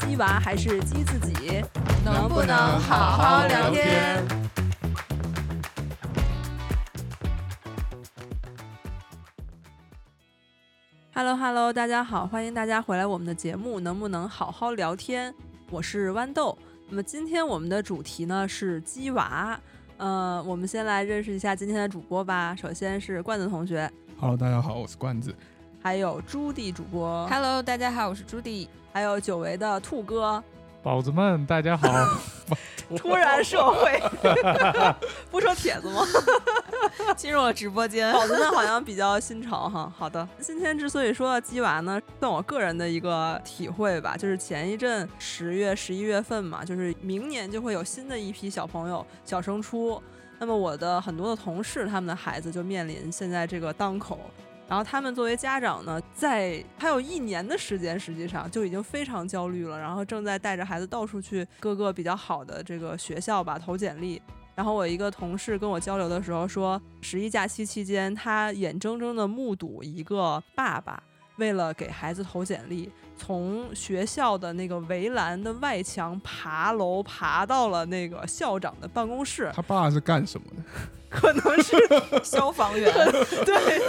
鸡娃还是鸡自己？能不能好好聊天？Hello Hello，大家好，欢迎大家回来我们的节目，能不能好好聊天？我是豌豆。那么今天我们的主题呢是鸡娃。呃，我们先来认识一下今天的主播吧。首先是罐子同学，Hello，大家好，我是罐子。还有朱棣主播，Hello，大家好，我是朱棣。还有久违的兔哥，宝子们，大家好。突然社会，不说帖子吗？进入了直播间。宝子们好像比较新潮哈。好的，今天之所以说到鸡娃呢，算我个人的一个体会吧，就是前一阵十月、十一月份嘛，就是明年就会有新的一批小朋友小升初，那么我的很多的同事，他们的孩子就面临现在这个当口。然后他们作为家长呢，在还有一年的时间，实际上就已经非常焦虑了。然后正在带着孩子到处去各个比较好的这个学校吧投简历。然后我一个同事跟我交流的时候说，十一假期期间，他眼睁睁地目睹一个爸爸为了给孩子投简历，从学校的那个围栏的外墙爬楼爬到了那个校长的办公室。他爸是干什么的？可能是消防员，对，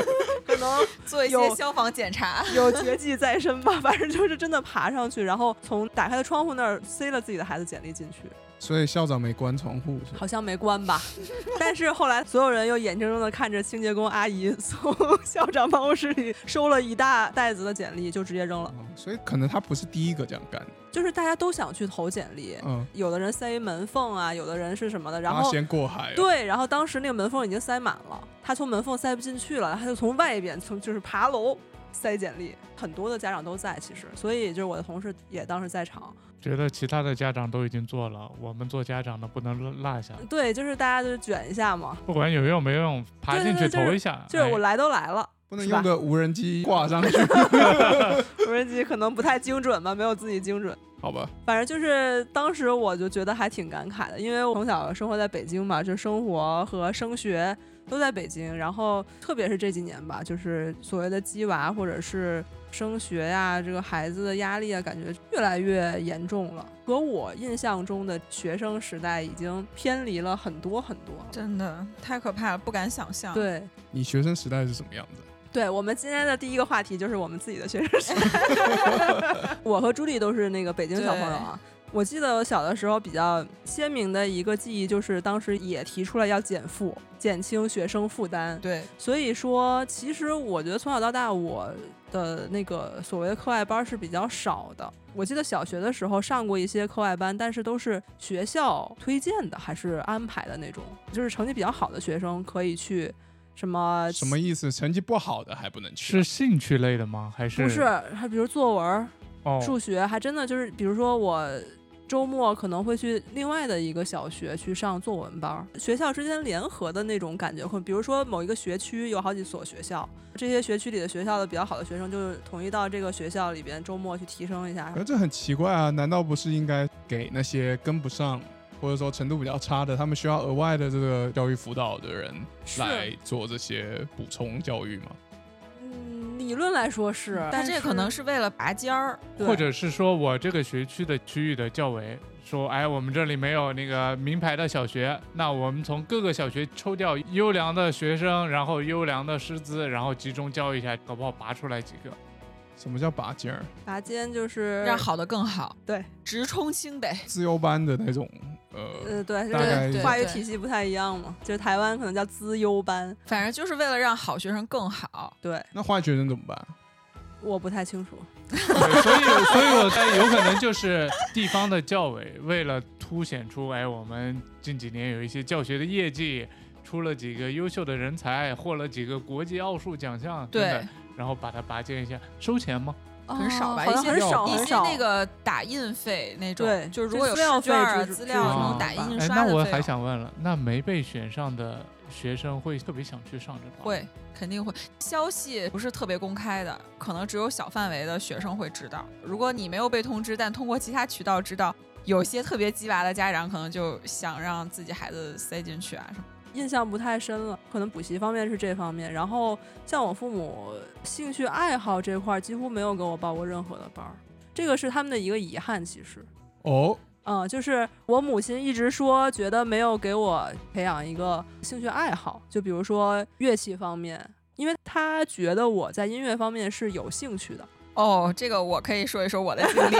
可能做一些消防检查，有绝技在身吧。反正就是真的爬上去，然后从打开的窗户那儿塞了自己的孩子简历进去。所以校长没关窗户，好像没关吧？但是后来所有人又眼睁睁的看着清洁工阿姨从校长办公室里收了一大袋子的简历，就直接扔了。所以可能他不是第一个这样干的。就是大家都想去投简历，嗯，有的人塞门缝啊，有的人是什么的，然后先过海。对，然后当时那个门缝已经塞满了，他从门缝塞不进去了，他就从外边从就是爬楼塞简历。很多的家长都在，其实，所以就是我的同事也当时在场。觉得其他的家长都已经做了，我们做家长的不能落下。对，就是大家就卷一下嘛，不管有用没用，爬进去投一下。就是我来都来了。不能用个无人机挂上去，无人机可能不太精准吧，没有自己精准。好吧，反正就是当时我就觉得还挺感慨的，因为我从小生活在北京嘛，就生活和升学都在北京，然后特别是这几年吧，就是所谓的鸡娃或者是升学呀，这个孩子的压力啊，感觉越来越严重了，和我印象中的学生时代已经偏离了很多很多，真的太可怕了，不敢想象。对你学生时代是什么样子？对我们今天的第一个话题就是我们自己的学生时代。我和朱莉都是那个北京小朋友啊。我记得我小的时候比较鲜明的一个记忆，就是当时也提出来要减负，减轻学生负担。对，所以说其实我觉得从小到大我的那个所谓的课外班是比较少的。我记得小学的时候上过一些课外班，但是都是学校推荐的还是安排的那种，就是成绩比较好的学生可以去。什么什么意思？成绩不好的还不能去？是兴趣类的吗？还是不是？还比如作文、数学，还真的就是，比如说我周末可能会去另外的一个小学去上作文班，学校之间联合的那种感觉。会比如说某一个学区有好几所学校，这些学区里的学校的比较好的学生，就是统一到这个学校里边周末去提升一下。那这很奇怪啊！难道不是应该给那些跟不上？或者说程度比较差的，他们需要额外的这个教育辅导的人来做这些补充教育吗？论来说是，但这可能是为了拔尖儿，或者是说我这个学区的区域的教委说，哎，我们这里没有那个名牌的小学，那我们从各个小学抽调优良的学生，然后优良的师资，然后集中教一下，搞不好拔出来几个。什么叫拔尖儿？拔尖就是让好的更好，对，直冲清北自优班的那种。呃，对，大概话语体系不太一样嘛，就是台湾可能叫资优班，反正就是为了让好学生更好。对，那坏学生怎么办？我不太清楚。所以，所以我猜 有可能就是地方的教委为了凸显出，哎，我们近几年有一些教学的业绩，出了几个优秀的人才，获了几个国际奥数奖项，对，然后把它拔尖一下，收钱吗？很少吧，一些一些那个打印费那种，对，就是如果有试卷、资料什么打印印刷。那我还想问了，那没被选上的学生会特别想去上这课？会，肯定会。消息不是特别公开的，可能只有小范围的学生会知道。如果你没有被通知，但通过其他渠道知道，有些特别鸡娃的家长可能就想让自己孩子塞进去啊什么。印象不太深了，可能补习方面是这方面。然后像我父母兴趣爱好这块，几乎没有给我报过任何的班儿。这个是他们的一个遗憾，其实。哦，嗯，就是我母亲一直说，觉得没有给我培养一个兴趣爱好，就比如说乐器方面，因为她觉得我在音乐方面是有兴趣的。哦，这个我可以说一说我的经历。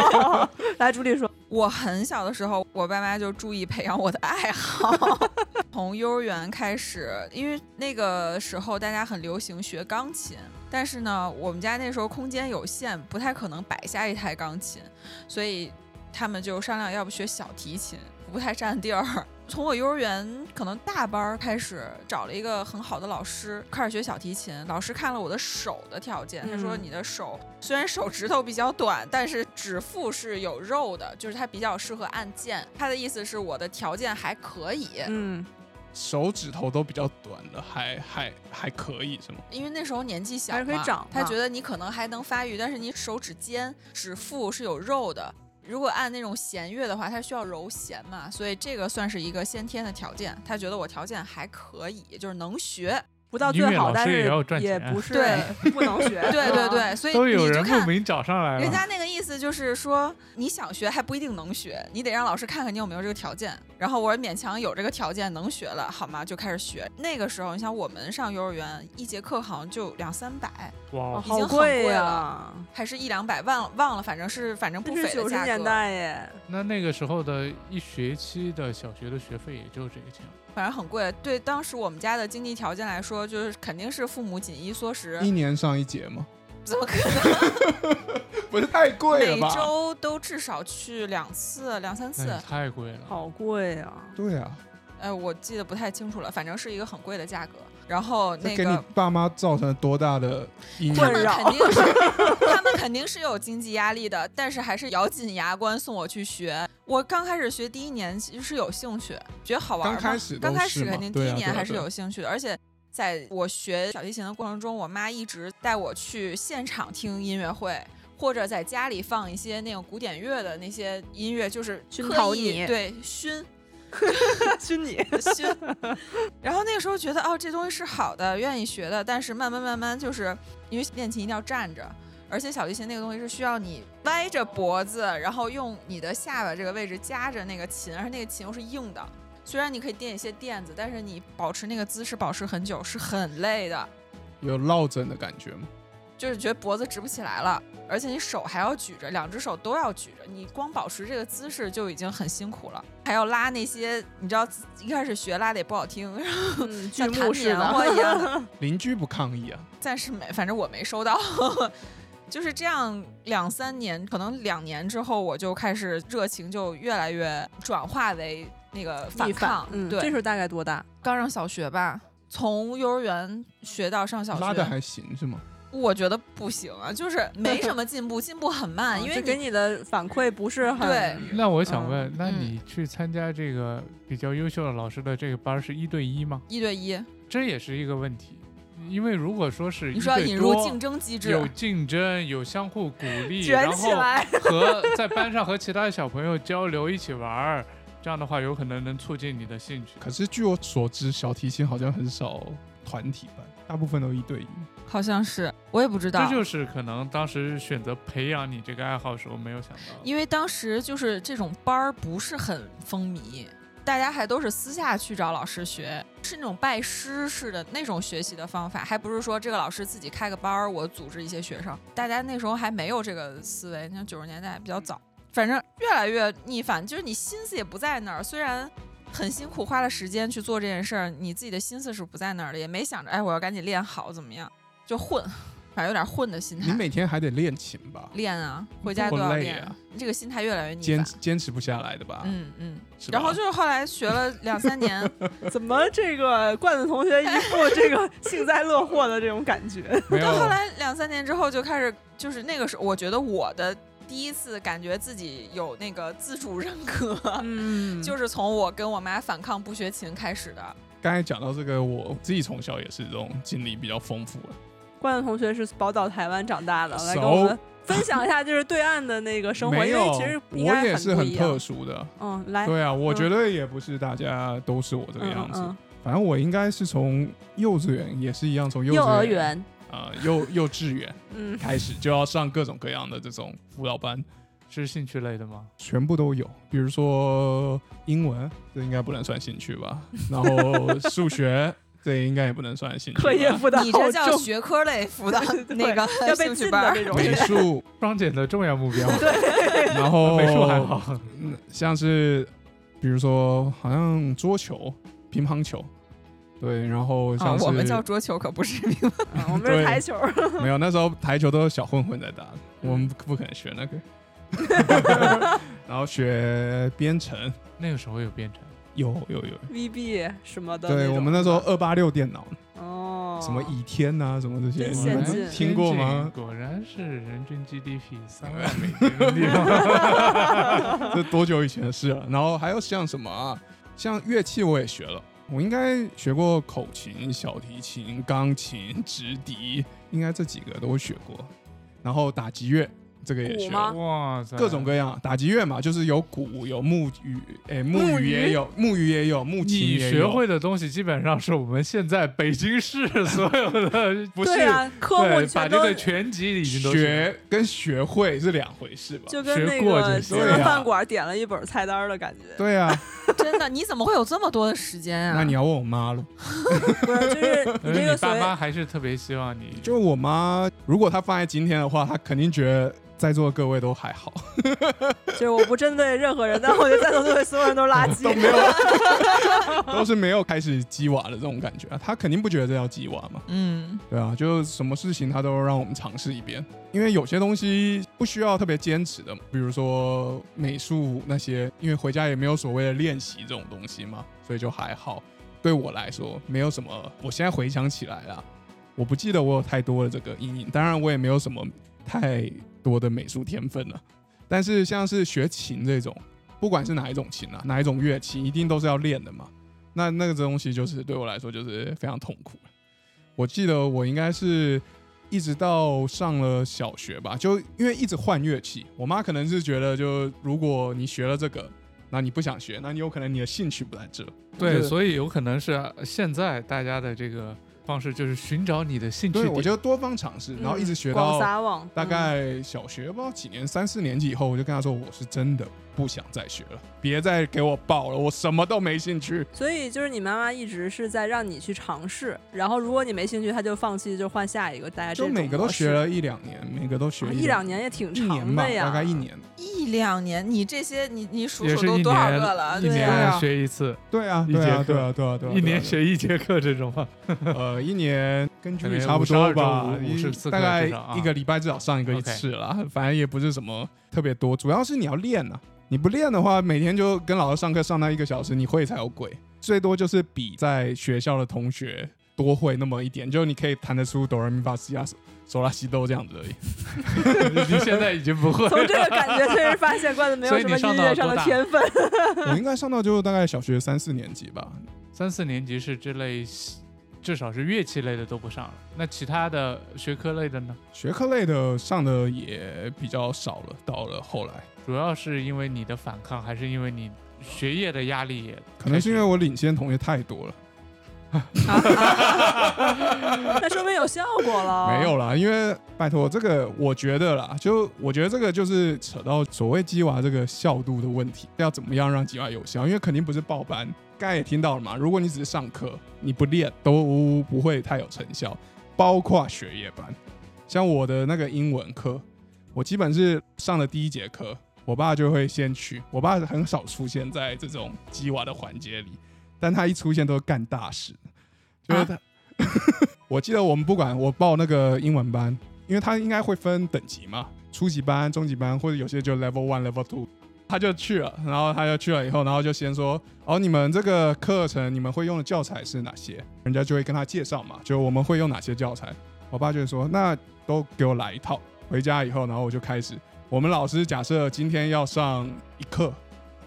来，朱莉说，我很小的时候，我爸妈就注意培养我的爱好，从幼儿园开始，因为那个时候大家很流行学钢琴，但是呢，我们家那时候空间有限，不太可能摆下一台钢琴，所以他们就商量要不学小提琴，不太占地儿。从我幼儿园可能大班儿开始，找了一个很好的老师，开始学小提琴。老师看了我的手的条件，他说嗯你的手虽然手指头比较短，但是指腹是有肉的，就是它比较适合按键。他的意思是我的条件还可以，嗯，手指头都比较短的，还还还可以是吗？因为那时候年纪小还是可以长他觉得你可能还能发育，但是你手指尖、指腹是有肉的。如果按那种弦乐的话，他需要揉弦嘛，所以这个算是一个先天的条件。他觉得我条件还可以，就是能学。不到最好，但是也不 是对 不能学。对对对，所以都有你就看人慕名找上来了。人家那个意思就是说，你想学还不一定能学，你得让老师看看你有没有这个条件。然后我勉强有这个条件能学了，好吗？就开始学。那个时候，你想我们上幼儿园一节课好像就两三百，哇哦，哦，已经很好贵贵呀、了还是一两百，忘了忘了，反正是反正不这是九十年菲的价格。代耶。那那个时候的一学期的小学的学费也就这个钱。反正很贵。对当时我们家的经济条件来说，就是肯定是父母紧衣缩食，一年上一节吗？怎么可能 不是太贵了每？周都至少去两次、两三次？太贵了。好贵啊！对啊，哎，我记得不太清楚了，反正是一个很贵的价格。然后这给你那个爸妈造成了多大的阴影？他们困扰肯定是 他们肯定是有经济压力的，但是还是咬紧牙关送我去学。我刚开始学第一年其实是有兴趣，觉得好玩嘛。刚开始刚开始肯定第一年还是有兴趣的，而且在我学小提琴的过程中，我妈一直带我去现场听音乐会。或者在家里放一些那种古典乐的那些音乐，就是熏刻意陶你对熏 熏你，熏。然后那个时候觉得哦，这东西是好的，愿意学的。但是慢慢慢慢，就是因为练琴一定要站着，而且小提琴那个东西是需要你歪着脖子，然后用你的下巴这个位置夹着那个琴，而且那个琴又是硬的。虽然你可以垫一些垫子，但是你保持那个姿势保持很久是很累的，有落枕的感觉吗？就是觉得脖子直不起来了，而且你手还要举着，两只手都要举着，你光保持这个姿势就已经很辛苦了，还要拉那些，你知道一开始学拉的也不好听，像弹棉。花一样。邻居不抗议啊？暂时没，反正我没收到。就是这样，两三年，可能两年之后，我就开始热情就越来越转化为那个反抗。嗯，对，这时候大概多大？刚上小学吧，从幼儿园学到上小学，拉的还行是吗？我觉得不行啊，就是 没什么进步，进步很慢，因为就给你你的反馈不是很对那我想嗯问，那嗯你去参加这个比较优秀的老师的这个班是一对一吗？一对一，这也是一个问题，因为如果说是一你说要对多引入竞争机制，有竞争，有相互鼓励，卷然后起来。和在班上和其他小朋友交流，一起玩儿，这样的话有可能能促进你的兴趣。可是据我所知，小提琴好像很少团体班，大部分都一对一。好像是，我也不知道，这就是可能当时选择培养你这个爱好时候没有想到。因为当时就是这种班儿不是很风靡，大家还都是私下去找老师学，是那种拜师式的那种学习的方法，还不是说这个老师自己开个班儿，我组织一些学生。大家那时候还没有这个思维，你像九十年代比较早，反正越来越逆反，就是你心思也不在那儿，虽然。很辛苦，花了时间去做这件事儿，你自己的心思是不在那儿的，也没想着，哎，我要赶紧练好，怎么样？就混，反正有点混的心态。你每天还得练琴吧？练啊，回家不都要练，这个心态越来越逆坚反。坚持不下来的吧？嗯嗯，然后就是后来学了两三年，怎么这个罐子同学一副这个幸灾乐祸的这种感觉？到后来两三年之后就开始，就是那个时候，我觉得我的第一次感觉自己有那个自主人格，嗯，就是从我跟我妈反抗不学琴开始的。刚才讲到这个，我自己从小也是这种经历比较丰富的。罐子同学是宝岛台湾长大的，来跟我们分享一下就是对岸的那个生活，因为没有其实，我也是很特。殊的。嗯，来，对啊，我嗯觉得也不是大家都是我这个样子。嗯反正我应该是从幼稚园也是一样，从嗯幼儿稚园啊呃幼 幼稚园嗯，开始就要上各种各样的这种辅导班，是兴趣类的吗？全部都有。比如说英文，这应该不能算兴趣吧？然后数学，这应该也不能算兴趣。课业辅导你这叫学科类辅导那个要被兴趣班儿禁的那种。美术，双减的重要目标。对 然后 美术还像是比如说好像桌球、乒乓球，对，然后啊像，是、我们叫桌球，可不是乒乓。啊我们是台球，没有，那时候台球都是小混混在打，我们不不可能学那个。然后学编程，那个时候有编程，有有有，VB 什么的对我们那时候二八六电脑，哦，什么倚天呐、什么这些，你们听过吗？果然是人均 GDP 三万 美金的地方。这多久以前的事了？然后还有像什么啊，像乐器我也学了，我应该学过口琴、小提琴、钢琴、直笛，应该这几个都学过。然后打击乐这个也学。哇塞，各种各样打击乐嘛，就是有鼓、有木鱼，哎，木木鱼鱼也有，木鱼也有，木琴你也有。学会的东西基本上是我们现在北京市所有的不是 对啊，科目对，把这个全集已经都学跟学会是两回事吧？就跟那个就行对啊进了饭馆点了一本菜单的感觉。对啊，真的，你怎么会有这么多的时间啊？那你要问我妈了。不是，就是你这个所谓你爸妈还是特别希望你就我妈，如果她放在今天的话，她肯定觉得在座的各位都还好，就是我不针对任何人，但我觉得在座各位所有人都是垃圾。都没有，都是没有开始鸡娃的这种感觉啊。他肯定不觉得这叫鸡娃嘛，嗯，对啊，就什么事情他都让我们尝试一遍，因为有些东西不需要特别坚持的，比如说美术那些，因为回家也没有所谓的练习这种东西嘛，所以就还好。对我来说，没有什么。我现在回想起来啊，我不记得我有太多的这个阴影。当然，我也没有什么太多的美术天分了。但是像是学琴这种，不管是哪一种琴啊，哪一种乐器，一定都是要练的嘛。那那个东西就是对我来说就是非常痛苦。我记得我应该是一直到上了小学吧，就因为一直换乐器，我妈可能是觉得，就如果你学了这个，那你不想学，那你有可能你的兴趣不在这。对，所以有可能是现在大家的这个方式就是寻找你的兴趣对，点。我就多方尝试，然后一直学到撒网，大嗯概小学不知道几年，三四年级以后，我就跟他说，我是真的不想再学了，别再给我报了，我什么都没兴趣。所以就是你妈妈一直是在让你去尝试，然后如果你没兴趣，她就放弃，就换下一个。大家就每个都学了一两年，每个都学啊一两年也挺长的呀，大概一。年。一两年，你这些你你数数都多少个了？一年啊学一次，对啊，一对啊，节课对啊，对啊，对啊，一年学一节课这种吗？呃，一年根据差不多吧，52周一54大概一个礼拜至少上一个一次了。反正也不是什么特别多，主要是你要练呐、你不练的话，每天就跟老师上课上那一个小时，你会才有鬼。最多就是比在学校的同学多会那么一点，就你可以弹得出哆来咪发西亚手拉西哆这样子而已。你现在已经不会。从这个感觉确实发现罐子没有什么音乐上的天分。我应该上到就大概小学三四年级吧。三四年级是这类，至少是乐器类的都不上了。那其他的学科类的呢？学科类的上的也比较少了，到了后来，主要是因为你的反抗，还是因为你学业的压力也？可能是因为我领先同学太多了。那说明有效果了。没有啦，因为拜托这个，我觉得啦，就我觉得这个就是扯到所谓鸡娃这个效度的问题，要怎么样让鸡娃有效？因为肯定不是报班，刚才也听到了嘛，如果你只是上课，你不练都不会太有成效，包括学业班，像我的那个英文课，我基本是上了第一节课，我爸就会先去，我爸很少出现在这种鸡娃的环节里，但他一出现都是干大事，就是他。我记得我们不管我报那个英文班，因为他应该会分等级嘛，初级班、中级班，或者有些就 level one、level two，他就去了，然后他就去了以后，然后就先说，哦，你们这个课程你们会用的教材是哪些？人家就会跟他介绍嘛，就我们会用哪些教材。我爸就说，那都给我来一套。回家以后，然后我就开始，我们老师假设今天要上一课，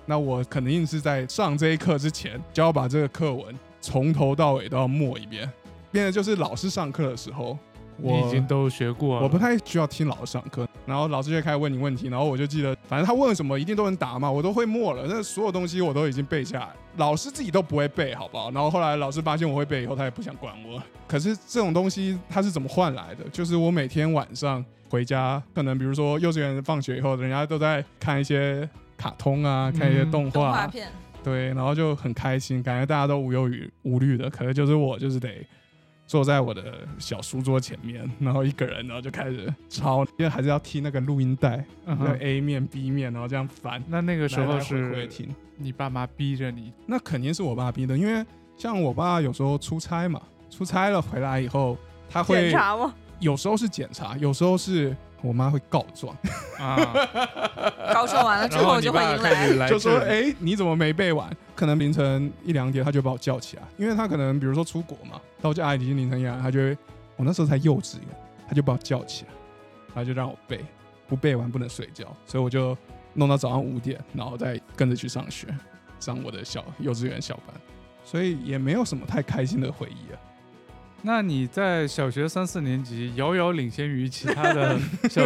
那我肯定是在上这一课之前，就要把这个课文从头到尾都要默一遍。变得就是老师上课的时候，我已经都学过了。我不太需要听老师上课，然后老师就开始问你问题，然后我就记得，反正他问什么一定都能答嘛，我都会默了，那所有东西我都已经背下来，老师自己都不会背，好不好？然后后来老师发现我会背以后，他也不想管我。可是这种东西他是怎么换来的？就是我每天晚上回家，可能比如说幼稚园放学以后，人家都在看一些卡通啊，看一些嗯动画，片，对，然后就很开心，感觉大家都无忧无无虑的。可是就是我就是得坐在我的小书桌前面，然后一个人，然后就开始抄，因为还是要听那个录音带，那嗯 A 面 B 面，然后这样翻。那那个时候是听，你爸妈逼着你，那肯定是我爸逼的，因为像我爸有时候出差嘛，出差了回来以后，他检会查吗？有时候是检查，有时候是我妈会告状，啊，高中完了之然后就会迎来。来就说：“这里哎、你怎么没背完？”可能凌晨一两点，他就把我叫起来，因为他可能比如说出国嘛，到家已经凌晨一两，他就会，我那时候才幼稚园，他就把我叫起来，然后就让我背，不背完不能睡觉，所以我就弄到早上五点，然后再跟着去上学，上我的小幼稚园小班，所以也没有什么太开心的回忆啊。那你在小学三四年级遥遥领先于其他的 小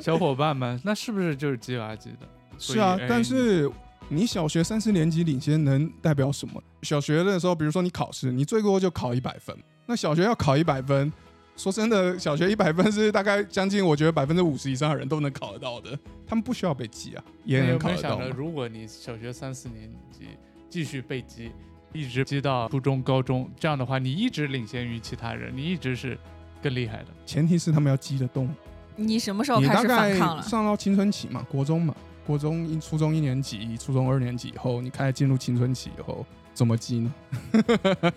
小伙伴们，那是不是就是鸡娃级的？是啊哎，但是你小学三四年级领先能代表什么？小学的时候，比如说你考试，你最多就考一百分。那小学要考一百分，说真的，小学一百分是大概将近，我觉得百分之五十以上的人都能考得到的。他们不需要被记啊，也能考得到嘛没有想着，。如果你小学三四年级继续被鸡，一直积到初中、高中，这样的话，你一直领先于其他人，你一直是更厉害的。前提是他们要积得动。你什么时候开始反抗了？上到青春期嘛，国中嘛，国中一、初中一年级、初中二年级以后，你开始进入青春期以后，怎么积呢？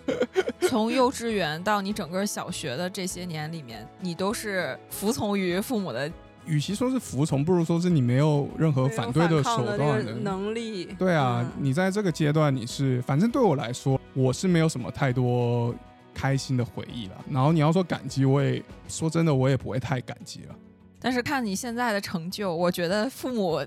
从幼稚园到你整个小学的这些年里面，你都是服从于父母的。与其说是服从，不如说是你没有任何反对的手段的能力。对啊，嗯你在这个阶段，你是反正对我来说，我是没有什么太多开心的回忆了。然后你要说感激，我也说真的，我也不会太感激了。但是看你现在的成就，我觉得父母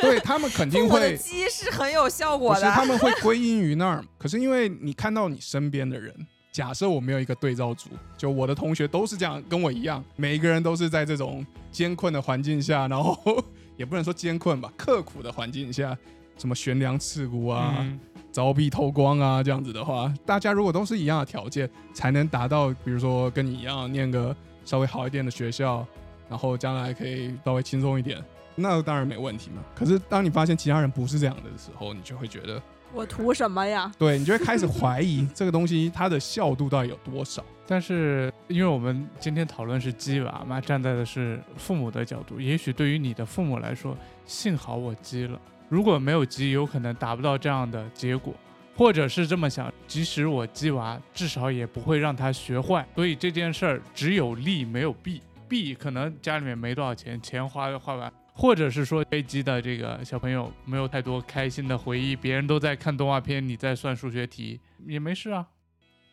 对他们肯 定会，鸡是很有效果的。是他们会归因于那儿。可是因为你看到你身边的人，假设我没有一个对照组，就我的同学都是这样，跟我一样，每一个人都是在这种艰困的环境下，然后 也不能说艰困吧，刻苦的环境下，什么悬梁刺股啊。嗯凿壁偷光啊，这样子的话，大家如果都是一样的条件，才能达到，比如说跟你一样念个稍微好一点的学校，然后将来可以稍微轻松一点，那当然没问题嘛。可是当你发现其他人不是这样的时候，你就会觉得，我图什么呀？对你就会开始怀疑 这个东西它的效度到底有多少。但是，因为我们今天讨论是鸡娃嘛，站在的是父母的角度，也许对于你的父母来说，幸好我鸡了，如果没有鸡，有可能达不到这样的结果，或者是这么想，即使我鸡娃，至少也不会让他学坏。所以这件事儿只有利没有弊，弊可能家里面没多少钱，钱花花完。或者是说被鸡的这个小朋友没有太多开心的回忆，别人都在看动画片，你在算数学题，也没事啊。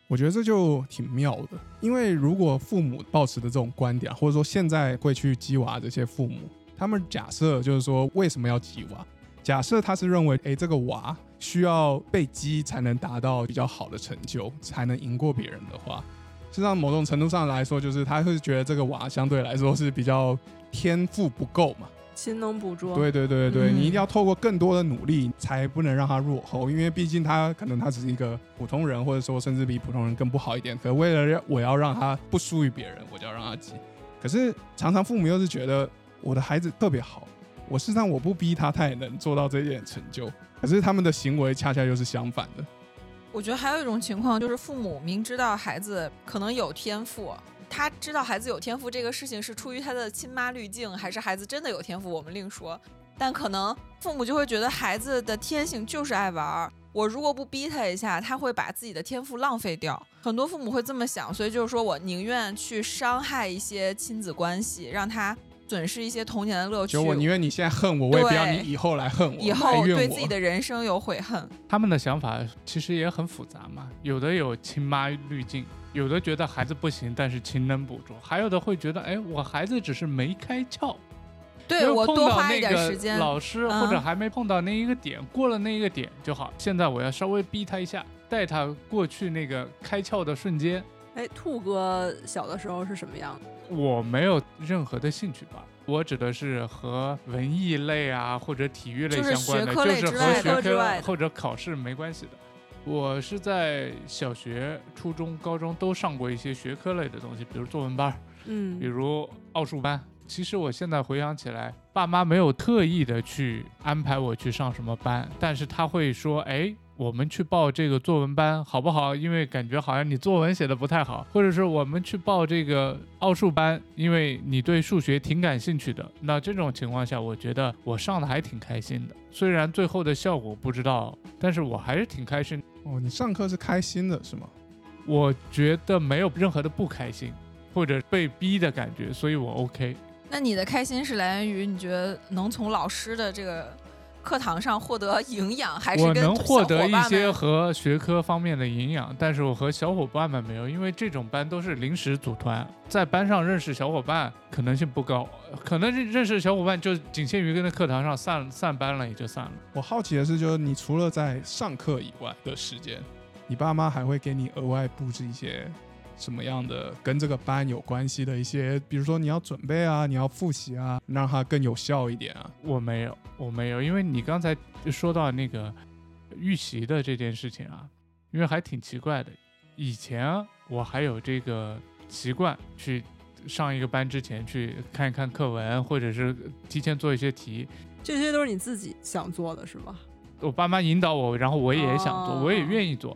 我觉得这就挺妙的，因为如果父母抱持的这种观点，或者说现在会去鸡娃这些父母，他们假设就是说为什么要鸡娃？假设他是认为，哎，这个娃需要被鸡才能达到比较好的成就，才能赢过别人的话，实际上某种程度上来说，就是他会觉得这个娃相对来说是比较天赋不够嘛。勤能补拙。对对对对，嗯你一定要透过更多的努力，才不能让他落后，因为毕竟他可能他只是一个普通人，或者说甚至比普通人更不好一点。可为了让我要让他不输于别人，我就要让他急。可是常常父母又是觉得我的孩子特别好，我事实上我不逼他，他也能做到这一点成就。可是他们的行为恰恰又是相反的。我觉得还有一种情况就是父母明知道孩子可能有天赋，他知道孩子有天赋这个事情是出于他的亲妈滤镜，还是孩子真的有天赋，我们另说。但可能父母就会觉得孩子的天性就是爱玩儿，我如果不逼他一下，他会把自己的天赋浪费掉。很多父母会这么想，所以就是说我宁愿去伤害一些亲子关系，让他损失一些童年的乐趣就。我宁愿你现在恨我，我也不要你以后来恨我，以后对自己的人生有悔恨，他们的想法其实也很复杂嘛，有的有亲妈滤镜，有的觉得孩子不行，但是勤能补拙，还有的会觉得，哎，我孩子只是没开窍，对我多花一点时间。老师嗯或者还没碰到那一个点，过了那一个点就好。现在我要稍微逼他一下，带他过去那个开窍的瞬间。哎，兔哥小的时候是什么样的？我没有任何的兴趣吧，我指的是和文艺类啊或者体育类相关的，就是和学科或者考试没关系的。我是在小学、初中、高中都上过一些学科类的东西，比如作文班，嗯比如奥数班。其实我现在回想起来，爸妈没有特意的去安排我去上什么班，但是他会说，哎，我们去报这个作文班好不好？因为感觉好像你作文写的不太好，或者是我们去报这个奥数班，因为你对数学挺感兴趣的。那这种情况下，我觉得我上的还挺开心的。虽然最后的效果不知道，但是我还是挺开心。哦，你上课是开心的是吗？我觉得没有任何的不开心，或者被逼的感觉，所以我 OK。那你的开心是来源于你觉得能从老师的这个课堂上获得营养，还是跟我能获得一些和学科方面的营养，但是我和小伙伴们没有，因为这种班都是临时组团，在班上认识小伙伴可能性不高，可能认认识小伙伴就仅限于跟在课堂上散散班了，也就散了。我好奇的是，就是你除了在上课以外的时间，你爸妈还会给你额外布置一些什么样的跟这个班有关系的一些，比如说你要准备啊，你要复习啊，让它更有效一点啊。我没有，我没有，因为你刚才就说到那个预习的这件事情啊，因为还挺奇怪的。以前啊我还有这个习惯去上一个班之前去看一看课文，或者是提前做一些题。这些都是你自己想做的是吗？我爸妈引导我，然后我也想做，哦我也愿意做。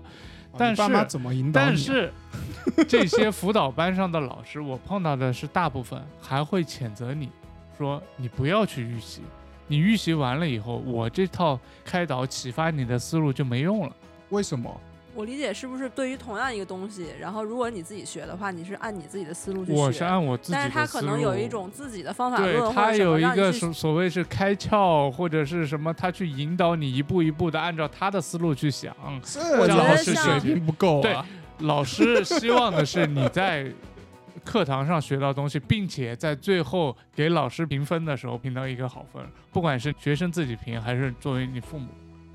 啊但是你爸妈怎么引导啊、但是 这些辅导班上的老师，我碰到的是大部分还会谴责你，说你不要去预习，你预习完了以后，我这套开导启发你的思路就没用了。为什么？我理解是不是对于同样一个东西，然后如果你自己学的话，你是按你自己的思路去学，我是按我自己的但是他，可能有一种自己的方法对论，或他者什么有一个所所谓是开窍或者是什么，他去引导你一步一步的按照他的思路去想。这我觉得老师水平不够啊。老师希望的是你在课堂上学到东西，并且在最后给老师评分的时候评到一个好分，不管是学生自己评还是作为你父母，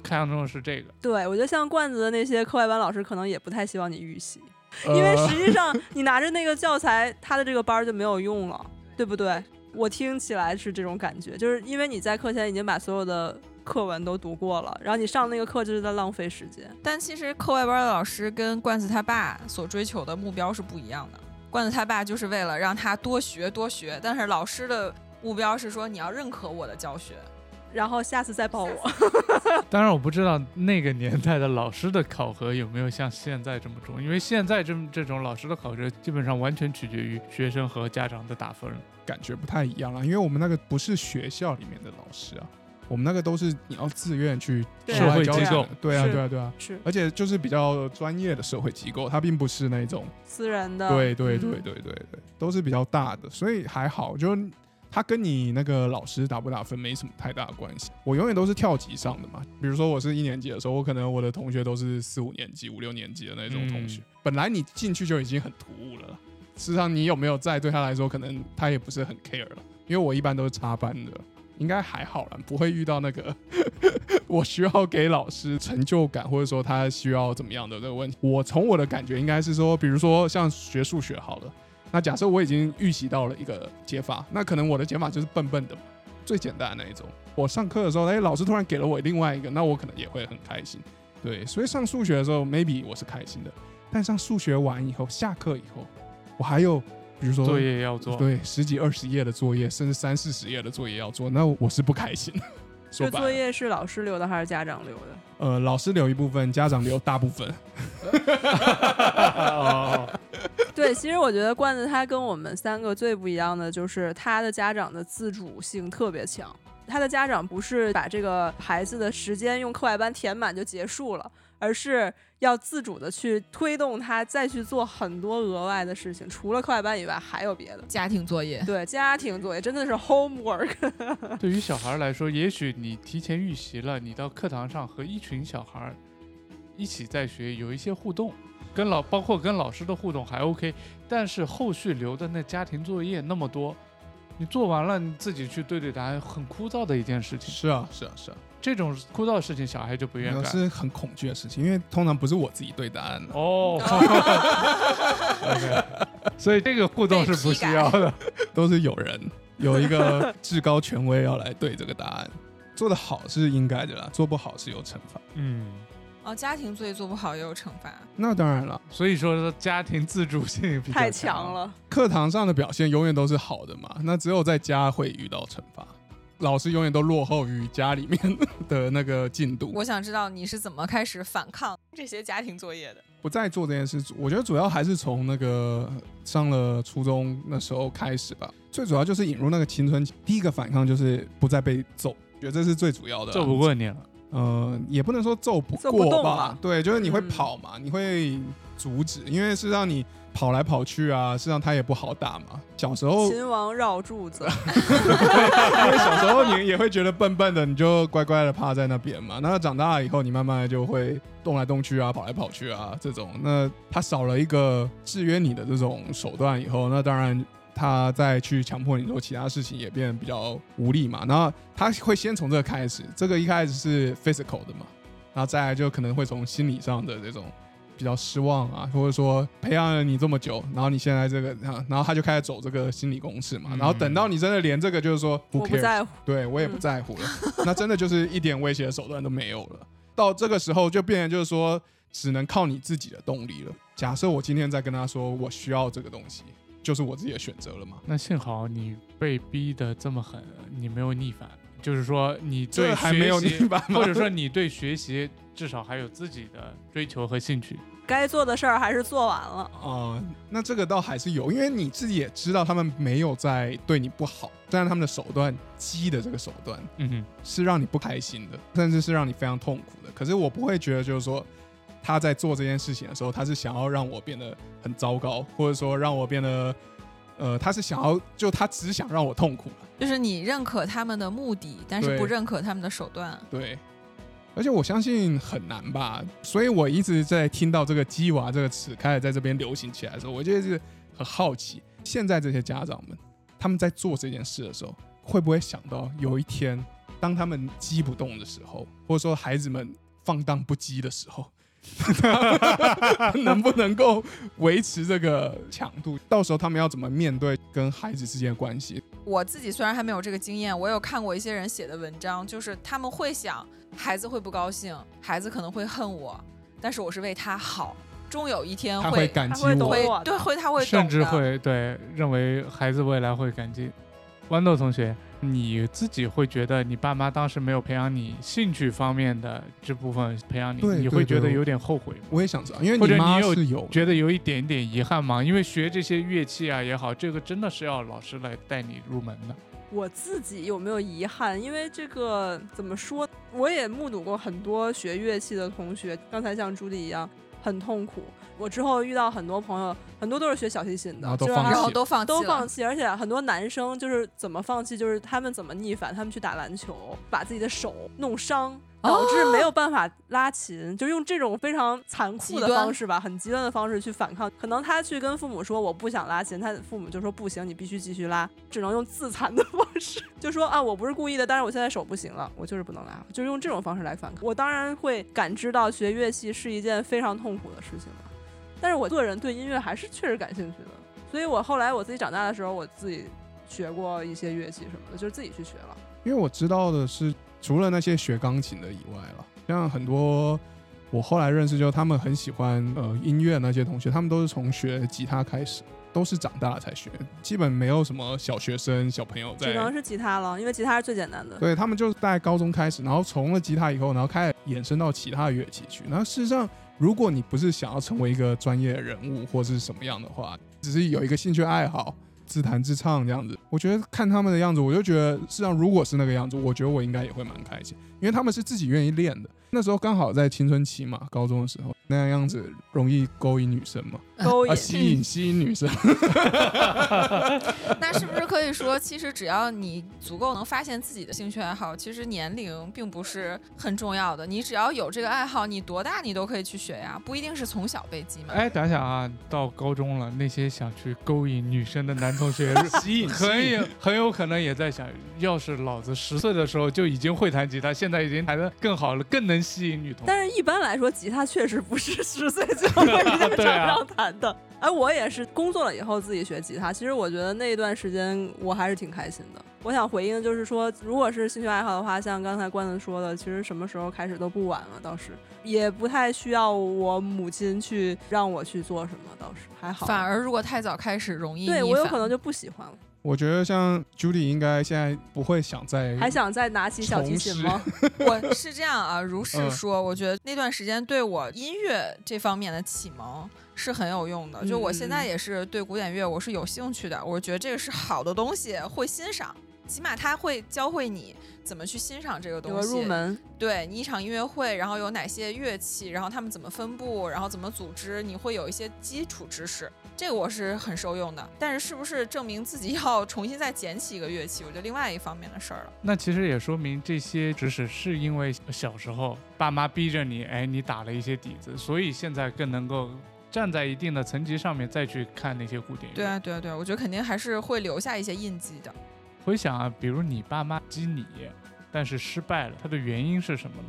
看重的是这个。对我觉得像罐子的那些课外班老师，可能也不太希望你预习，因为呃实际 上你拿着那个教材，他的这个班儿就没有用了，对不对？我听起来是这种感觉，就是因为你在课前已经把所有的课文都读过了，然后你上那个课就是在浪费时间。但其实课外班的老师跟罐子他爸所追求的目标是不一样的。罐子他爸就是为了让他多学多学，但是老师的目标是说你要认可我的教学。然后下次再报我。当然，我不知道那个年代的老师的考核有没有像现在这么重，因为现在这这种老师的考核基本上完全取决于学生和家长的打分。感觉不太一样了，因为我们那个不是学校里面的老师啊，我们那个都是你要自愿去社会机构。对啊，对啊，对啊，是而且就是比较专业的社会机构，它并不是那种私人的，对对嗯。对对对对，都是比较大的，所以还好，就是他跟你那个老师打不打分没什么太大的关系。我永远都是跳级上的嘛，比如说我是一年级的时候，我可能我的同学都是四五年级、五六年级的那种同学，嗯本来你进去就已经很突兀了，事实上你有没有在对他来说，可能他也不是很 care 了，因为我一般都是插班的。应该还好啦，不会遇到那个 我需要给老师成就感，或者说他需要怎么样的这个问题。我从我的感觉应该是说，比如说像学数学好了，那假设我已经预习到了一个解法，那可能我的解法就是笨笨的嘛，最简单的那一种。我上课的时候，哎，老师突然给了我另外一个，那我可能也会很开心。对，所以上数学的时候，maybe 我是开心的，但上数学完以后，下课以后，我还有比如说作业要做，对，十几二十页的作业，甚至三四十页的作业要做，那我是不开心。说这作，业是老师留的还是家长留的？呃，老师留一部分，家长留大部分。哦，对，其实我觉得罐子他跟我们三个最不一样的就是他的家长的自主性特别强。他的家长不是把这个孩子的时间用课外班填满就结束了，而是要自主的去推动他再去做很多额外的事情，除了课外班以外还有别的。家庭作业，对，家庭作业真的是 homework。对于小孩来说，也许你提前预习了，你到课堂上和一群小孩一起在学，有一些互动，跟老包括跟老师的互动还 OK，但是后续留的那家庭作业那么多，你做完了你自己去对对答案，很枯燥的一件事情。是啊，是啊，是啊，这种枯燥的事情，小孩就不愿意干。是很恐惧的事情，因为通常不是我自己对答案的。哦，OK，所以这个互动是不需要的。都是有人有一个至高权威要来对这个答案。做的好是应该的啦，做不好是有惩罚。嗯，哦，家庭作业做不好也有惩罚。那当然了，所以说家庭自主性比较太强。了。课堂上的表现永远都是好的嘛，那只有在家会遇到惩罚。老师永远都落后于家里面的那个进度，我想知道你是怎么开始反抗这些家庭作业的。不再做这件事。我觉得主要还是从那个上了初中那时候开始吧。最主要就是引入那个青春期，第一个反抗就是不再被揍，觉得这是最主要的。揍不过你了，呃，也不能说揍不过吧对，就是你会嗯跑嘛，你会阻止，因为是让你跑来跑去啊，事实上他也不好打嘛。小时候，因秦王绕柱子，为小时候你也会觉得笨笨的，你就乖乖的趴在那边嘛。那长大了以后，你慢慢的就会动来动去啊，跑来跑去啊，这种。那他少了一个制约你的这种手段以后，那当然。他再去强迫你做其他事情，也变得比较无力嘛。然后他会先从这个开始，这个一开始是 physical 的嘛，然后再来就可能会从心理上的这种比较失望啊，或者说培养了你这么久，然后你现在这个，啊然后他就开始走这个心理公式嘛，嗯然后等到你真的连这个就是说不乎。对我也不在乎了，那真的就是一点威胁的手段都没有了。到这个时候就变成就是说，只能靠你自己的动力了。假设我今天在跟他说我需要这个东西，就是我自己的选择了嘛。那幸好你被逼得这么狠，你没有逆反，就是说你对还没有学习逆反吗 或者说你对学习至少还有自己的追求和兴趣。该做的事儿还是做完了。啊、那这个倒还是有，因为你自己也知道他们没有在对你不好，但是他们的手段激的这个手段嗯哼，是让你不开心的，甚至是让你非常痛苦的。可是我不会觉得就是说他在做这件事情的时候，他是想要让我变得很糟糕，或者说让我变得呃，他是想要就他只想让我痛苦了。就是你认可他们的目的，但是不认可他们的手段。对，而且我相信很难吧，所以我一直在听到这个“鸡娃”这个词开始在这边流行起来的时候，我就是很好奇，现在这些家长们他们在做这件事的时候，会不会想到有一天，当他们鸡不动的时候，或者说孩子们放荡不羁的时候。能不能够维持这个强度？到时候他们要怎么面对跟孩子之间的关系？我自己虽然还没有这个经验，我有看过一些人写的文章，就是他们会想孩子会不高兴，孩子可能会恨我，但是我是为他好，终有一天他会感激我会会对会他会懂甚至会对认为孩子未来会感激。豌豆同学，你自己会觉得你爸妈当时没有培养你兴趣方面的这部分培养你，你会觉得有点后悔吗？我也想知道，因为或者你妈是有觉得有一点点遗憾吗？因为学这些乐器啊也好，这个真的是要老师来带你入门的。我自己有没有遗憾？因为这个怎么说，我也目睹过很多学乐器的同学，刚才像朱迪一样很痛苦。我之后遇到很多朋友，很多都是学小提琴的，就是然后都放弃然后都放弃都放弃，而且很多男生就是怎么放弃，就是他们怎么逆反，他们去打篮球，把自己的手弄伤，导致没有办法拉琴，就用这种非常残酷的方式吧，很极端的方式去反抗。可能他去跟父母说我不想拉琴，他父母就说不行，你必须继续拉，只能用自残的 方式，就说啊我不是故意的，但是我现在手不行了，我就是不能拉，就是用这种方式来反抗。我当然会感知到学乐器是一件非常痛苦的事情吧。但是我个人对音乐还是确实感兴趣的，所以我后来我自己长大的时候，我自己学过一些乐器什么的，就是自己去学了。因为我知道的是，除了那些学钢琴的以外了，像很多我后来认识，就他们很喜欢呃音乐那些同学，他们都是从学吉他开始，都是长大了才学，基本没有什么小学生小朋友在。只能是吉他了，因为吉他是最简单的。对他们就是在高中开始，然后从了吉他以后，然后开始衍生到其他的乐器去。然后事实上，如果你不是想要成为一个专业人物或是什么样的话，只是有一个兴趣爱好，自弹自唱这样子，我觉得看他们的样子，我就觉得事实上如果是那个样子，我觉得我应该也会蛮开心，因为他们是自己愿意练的。那时候刚好在青春期嘛，高中的时候那样样子容易勾引女生吗，勾引啊，吸引吸引女生。那是不是可以说，其实只要你足够能发现自己的兴趣爱好，其实年龄并不是很重要的。你只要有这个爱好，你多大你都可以去学呀，不一定是从小被激嘛。哎，想想啊，到高中了，那些想去勾引女生的男同学，吸引很有很有可能也在想，要是老子十岁的时候就已经会弹吉他，现在已经弹得更好了，更能吸引女同学。但是一般来说，吉他确实不是 十岁就会 在对啊场上弹的。哎，我也是工作了以后自己学吉他。其实我觉得那一段时间我还是挺开心的。我想回应就是说，如果是兴趣爱好的话，像刚才关子说的，其实什么时候开始都不晚了，倒是也不太需要我母亲去让我去做什么，倒是还好。反而如果太早开始，容易对我有可能就不喜欢了。我觉得像 Judy 应该现在不会想再还想再拿起小提琴吗？我是这样啊，如是嗯说，我觉得那段时间对我音乐这方面的启蒙是很有用的。就我现在嗯也是对古典乐我是有兴趣的，我觉得这个是好的东西，会欣赏，起码它会教会你怎么去欣赏这个东西。入门，对你一场音乐会，然后有哪些乐器，然后他们怎么分布，然后怎么组织，你会有一些基础知识，这个我是很受用的。但是是不是证明自己要重新再捡起一个乐器，我觉得另外一方面的事儿了。那其实也说明这些知识是因为小时候爸妈逼着你，哎，你打了一些底子，所以现在更能够站在一定的层级上面再去看那些古典乐。对啊，对啊，对啊，我觉得肯定还是会留下一些印记的。回想啊，比如你爸妈激你，但是失败了，它的原因是什么呢？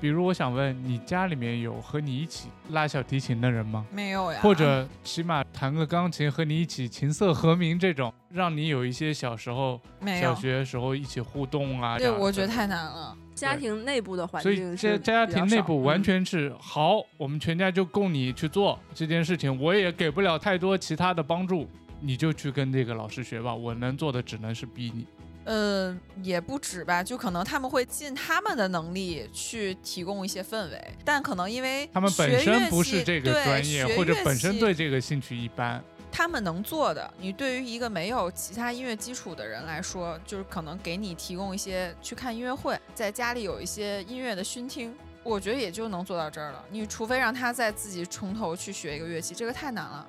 比如我想问，你家里面有和你一起拉小提琴的人吗？没有呀，或者起码弹个钢琴，和你一起琴瑟和鸣这种，让你有一些小时候、小学时候一起互动啊。这对，我觉得太难了。家庭内部的环境所以境是家庭内部完嗯全是、好，我们全家就供你去做这件事情，我也给不了太多其他的帮助，你就去跟这个老师学吧，我能做的只能是逼你。呃，也不止吧，就可能他们会尽他们的能力去提供一些氛围，但可能因为他们本身不是这个专业，或者本身对这个兴趣一般。他们能做的，你对于一个没有其他音乐基础的人来说，就是可能给你提供一些去看音乐会，在家里有一些音乐的熏听，我觉得也就能做到这儿了。你除非让他再自己从头去学一个乐器，这个太难了。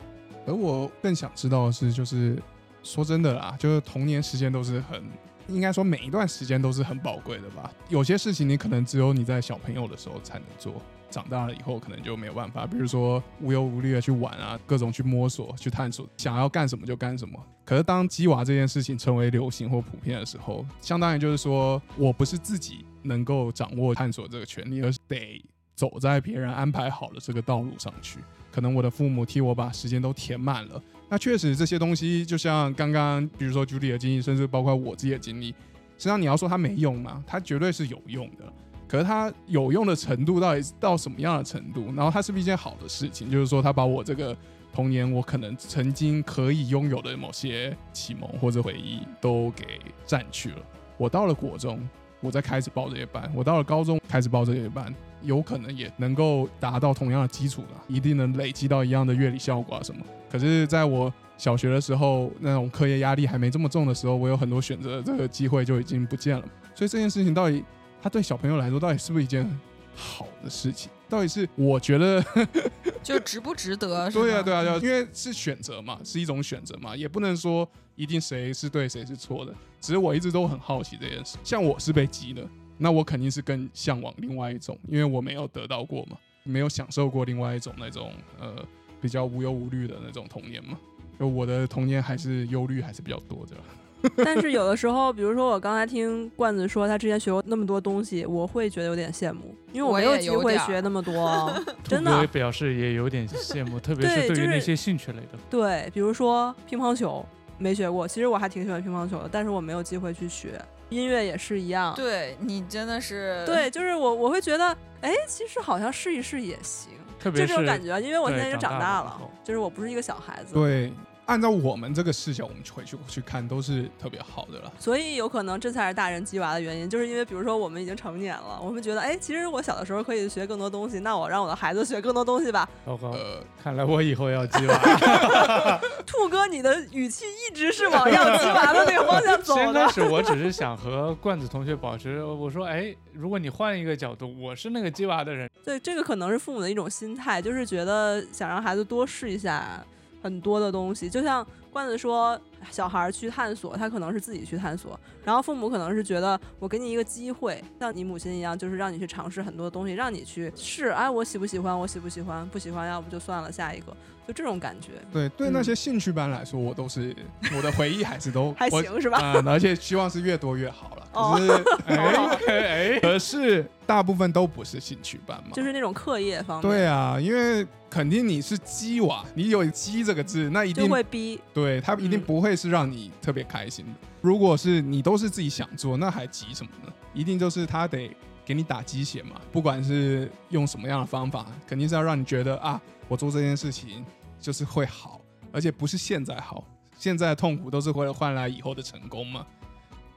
而我更想知道的是，就是说真的啦，就是童年时间都是很，应该说每一段时间都是很宝贵的吧。有些事情你可能只有你在小朋友的时候才能做，长大了以后可能就没有办法。比如说无忧无虑的去玩啊，各种去摸索、去探索，想要干什么就干什么。可是当鸡娃这件事情成为流行或普遍的时候，相当于就是说我不是自己能够掌握探索这个权利，而是得走在别人安排好的这个道路上去。可能我的父母替我把时间都填满了。那确实这些东西，就像刚刚，比如说 Judy 的经历，甚至包括我自己的经历，实际上你要说它没用吗？它绝对是有用的。可是它有用的程度到底到什么样的程度？然后它是不是一件好的事情？就是说，它把我这个童年我可能曾经可以拥有的某些启蒙或者回忆都给占去了。我到了国中，我再开始报这些班；我到了高中开始报这些班，有可能也能够达到同样的基础了，一定能累积到一样的乐理效果啊什么。可是，在我小学的时候，那种课业压力还没这么重的时候，我有很多选择，这个机会就已经不见了。所以这件事情到底，它对小朋友来说，到底是不是一件好的事情？到底是我觉得 就值不值得？是对啊，吗对啊，对啊，因为是选择嘛，是一种选择嘛，也不能说一定谁是对谁是错的。只是我一直都很好奇这件事，像我是被激的，那我肯定是更向往另外一种，因为我没有得到过嘛，没有享受过另外一种那种呃比较无忧无虑的那种童年嘛。就我的童年还是忧虑还是比较多的。但是有的时候，比如说我刚才听罐子说他之前学过那么多东西，我会觉得有点羡慕，因为我没有机会学那么多，真的。我也表示也有点羡慕，特别是是对于那些兴趣类的。对，比如说乒乓球没学过，其实我还挺喜欢乒乓球的，但是我没有机会去学。音乐也是一样，对你真的是对，就是我我会觉得，哎，其实好像试一试也行，就特别是这种感觉，因为我现在已经长长大了大了，就是我不是一个小孩子，对，按照我们这个视角，我们回去去看都是特别好的了。所以有可能这才是大人鸡娃的原因，就是因为比如说我们已经成年了，我们觉得，哎，其实我小的时候可以学更多东西，那我让我的孩子学更多东西吧。糟糕，呃，看来我以后要鸡娃。兔哥，你的语气一直是往要鸡娃的那个方向走的。先开始我只是想和罐子同学保持，我说，哎，如果你换一个角度，我是那个鸡娃的人，对，这个可能是父母的一种心态，就是觉得想让孩子多试一下很多的东西，就像罐子说，小孩儿去探索，他可能是自己去探索，然后父母可能是觉得我给你一个机会，像你母亲一样，就是让你去尝试很多东西，让你去试，哎，我喜不喜欢，我喜不喜欢，不喜欢，要不就算了，下一个，就这种感觉，对对，嗯那些兴趣班来说，我都是我的回忆还是都 还行是吧？嗯，而且希望是越多越好了。哦可是哎，哎，可是大部分都不是兴趣班嘛。就是那种课业方面，对啊，因为肯定你是鸡娃，你有“鸡”这个字，那一就定会逼。对他一定嗯不会会是让你特别开心的。如果是你都是自己想做，那还急什么呢？一定就是他得给你打鸡血嘛，不管是用什么样的方法，肯定是要让你觉得啊，我做这件事情就是会好，而且不是现在好，现在的痛苦都是为了换来以后的成功嘛，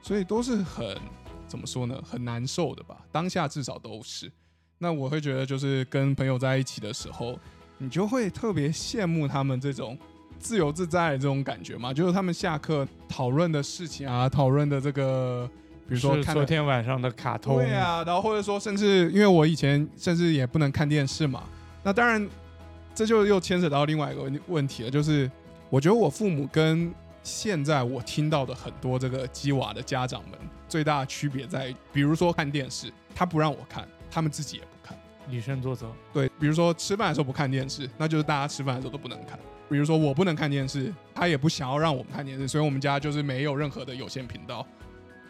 所以都是很怎么说呢，很难受的吧？当下至少都是。那我会觉得，就是跟朋友在一起的时候，你就会特别羡慕他们这种自由自在的这种感觉嘛，就是他们下课讨论的事情啊，讨论的这个，比如说看昨天晚上的卡通，对啊，然后或者说甚至因为我以前甚至也不能看电视嘛，那当然这就又牵扯到另外一个问问题了，就是我觉得我父母跟现在我听到的很多这个鸡娃的家长们最大的区别在于，比如说看电视，他不让我看，他们自己也不看。以身作则。对，比如说吃饭的时候不看电视，那就是大家吃饭的时候都不能看。比如说我不能看电视，他也不想要让我们看电视，所以我们家就是没有任何的有线频道。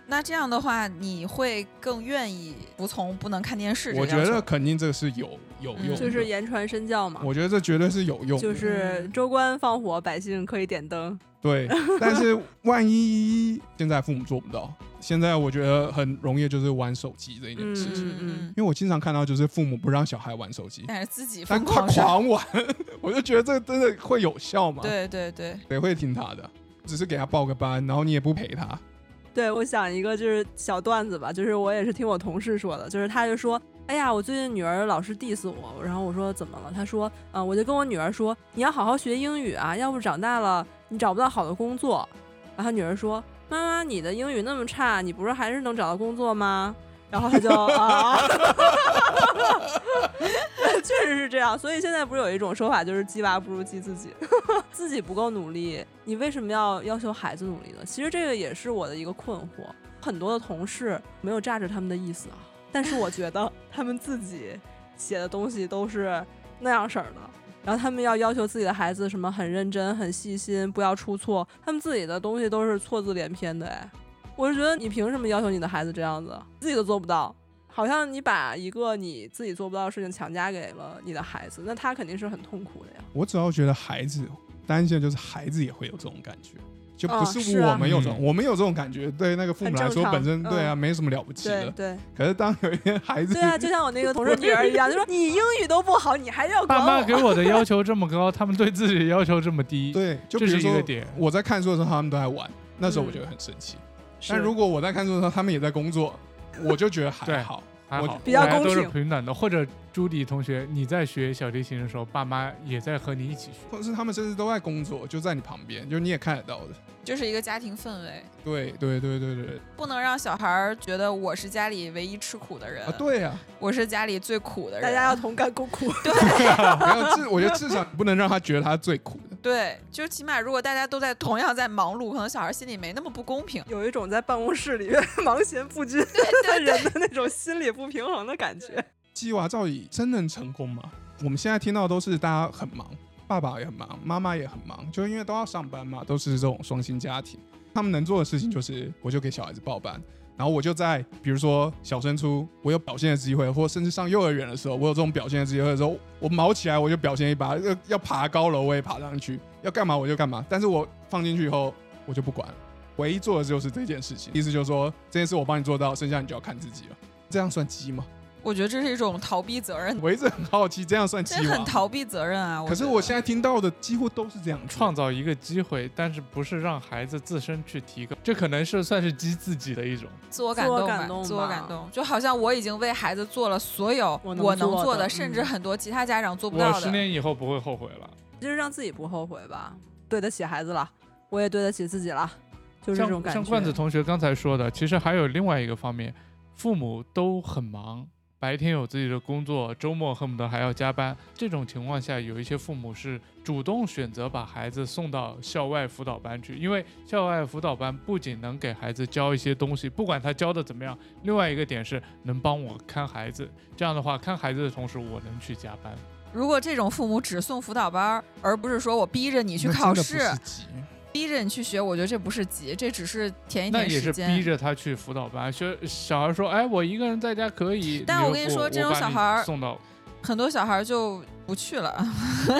那这样的话，你会更愿意服从不能看电视我？觉得肯定这是有有嗯用的，就是言传身教嘛，我觉得这绝对是有用。就是州官放火，百姓可以点灯。对，但是 万一现在父母做不到，现在我觉得很容易就是玩手机这一件事情。嗯嗯因为我经常看到就是父母不让小孩玩手机，但是自己疯狂，狂玩，我就觉得这真的会有效吗？，对对对，谁会听他的？只是给他报个班，然后你也不陪他。对，我想一个就是小段子吧，就是我也是听我同事说的，就是他就说，哎呀，我最近女儿老是 diss 我，然后我说怎么了？他说，嗯、我就跟我女儿说，你要好好学英语啊，要不长大了你找不到好的工作。然后女儿说，妈妈，你的英语那么差，你不是还是能找到工作吗？然后他就 啊，确实是这样。所以现在不是有一种说法，就是鸡娃不如鸡自己，自己不够努力，你为什么要要求孩子努力呢？其实这个也是我的一个困惑。很多的同事没有榨着他们的意思啊，但是我觉得他们自己写的东西都是那样式儿的。然后他们要要求自己的孩子什么很认真、很细心，不要出错，他们自己的东西都是错字连篇的。哎，我是觉得你凭什么要求你的孩子这样子，自己都做不到？好像你把一个你自己做不到的事情强加给了你的孩子，那他肯定是很痛苦的呀。我主要觉得孩子担心的就是孩子也会有这种感觉，就不哦是我们有这种，嗯我们有这种感觉，对那个父母来说本身对啊嗯没什么了不起的。对对可是当有一天孩子对啊，就像我那个同事女儿一样，就说你英语都不好，你还要管爸妈给我的 要求这么高，他们对自己的要求这么低，对，就比这如说是一个点。我在看书的时候，他们都在玩，那时候我觉得很生气。是但如果我在看书的时候，他们也在工作，我就觉得还好。我还好，比较大家都是公平平等的。或者朱迪同学，你在学小提琴的时候，爸妈也在和你一起学。或者是他们甚至都在工作，就在你旁边，就你也看得到的。就是一个家庭氛围，对对对对对不能让小孩觉得我是家里唯一吃苦的人，啊，对呀、我是家里最苦的人。大家要同甘共苦。啊，没有至，我觉得至少不能让他觉得他最苦的。对，就起码如果大家都在同样在忙碌，可能小孩心里没那么不公平。有一种在办公室里面 忙闲不均的人的那种心理不平衡的感觉。鸡娃照理真能成功吗？我们现在听到都是大家很忙，爸爸也很忙，妈妈也很忙，就因为都要上班嘛，都是这种双薪家庭。他们能做的事情就是，我就给小孩子报班，然后我就在比如说小升初，我有表现的机会，或甚至上幼儿园的时候，我有这种表现的机会的时候，我毛起来我就表现一把，要要爬高楼我也爬上去，要干嘛我就干嘛。但是我放进去以后，我就不管了，唯一做的就是这件事情。意思就是说，这件事我帮你做到，剩下你就要看自己了。这样算鸡吗？我觉得这是一种逃避责任，我一直很好奇，这样算鸡这娃？很逃避责任啊。可是我现在听到的几乎都是这样子创造一个机会，但是不是让孩子自身去提高，这可能是算是激自己的一种。自我感自我动吧，自我感动，就好像我已经为孩子做了所有我能我能做做的甚至嗯很多其他家长做不我到的。十年以后不会后悔了。就是让自己不后悔吧，对得起孩子了，我也对得起自己了，就是这种感觉。像像罐子同学刚才说的，其实还有另外一个方面，父母都很忙，白天有自己的工作，周末恨不得还要加班。这种情况下，有一些父母是主动选择把孩子送到校外辅导班去，因为校外辅导班不仅能给孩子教一些东西，不管他教的怎么样，另外一个点是能帮我看孩子。这样的话，看孩子的同时，我能去加班。如果这种父母只送辅导班，而不是说我逼着你去考试，逼着你去学，我觉得这不是急，这只是填一那也是填时间。逼着他去辅导班。学小孩说：“哎，我一个人在家可以。”但我跟你说这种小孩儿送到很多小孩儿就不去了，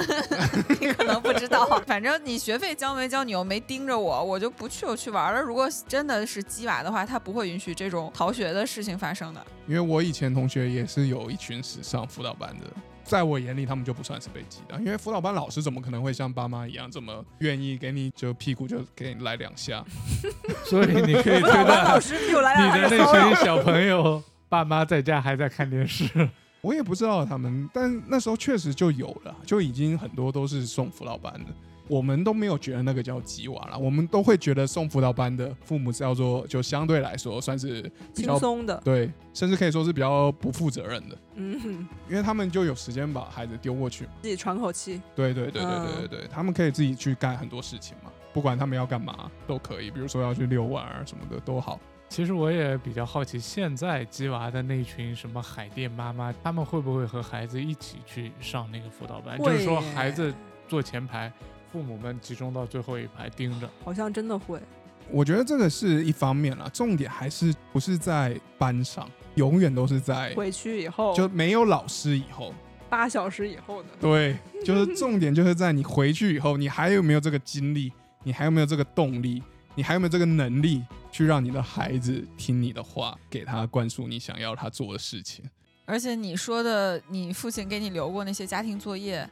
你可能不知道。反正你学费交没交，你又没盯着我，我就不去，我去玩了。如果真的是鸡娃的话，他不会允许这种逃学的事情发生的。因为我以前同学也是有一群是上辅导班的，在我眼里他们就不算是被激的，因为辅导班老师怎么可能会像爸妈一样这么愿意给你就屁股就给你来两下？所以你可以推断 你的那群小朋友爸妈在家还在看电视。我也不知道他们，但那时候确实就有了，就已经很多都是送辅导班的。我们都没有觉得那个叫鸡娃啦，我们都会觉得送辅导班的父母是叫做就相对来说算是比轻松的，对，甚至可以说是比较不负责任的，嗯，因为他们就有时间把孩子丢过去。自己喘口气。对对对对对对，他们可以自己去干很多事情嘛，不管他们要干嘛都可以，比如说要去遛弯儿什么的都好。其实我也比较好奇，现在鸡娃的那群什么海淀妈妈，他们会不会和孩子一起去上那个辅导班？就是说孩子坐前排，父母们集中到最后一排盯着。好像真的会，我觉得这个是一方面啦，重点还是不是在班上，永远都是在回去以后就没有老师以后。八小时以后的。对，就是重点就是在你回去以后，你还有没有这个精力，你还有没有这个动力，你还有没有这个能力去让你的孩子听你的话，给他灌输你想要他做的事情。而且你说的，你父亲给你留过那些家庭作业，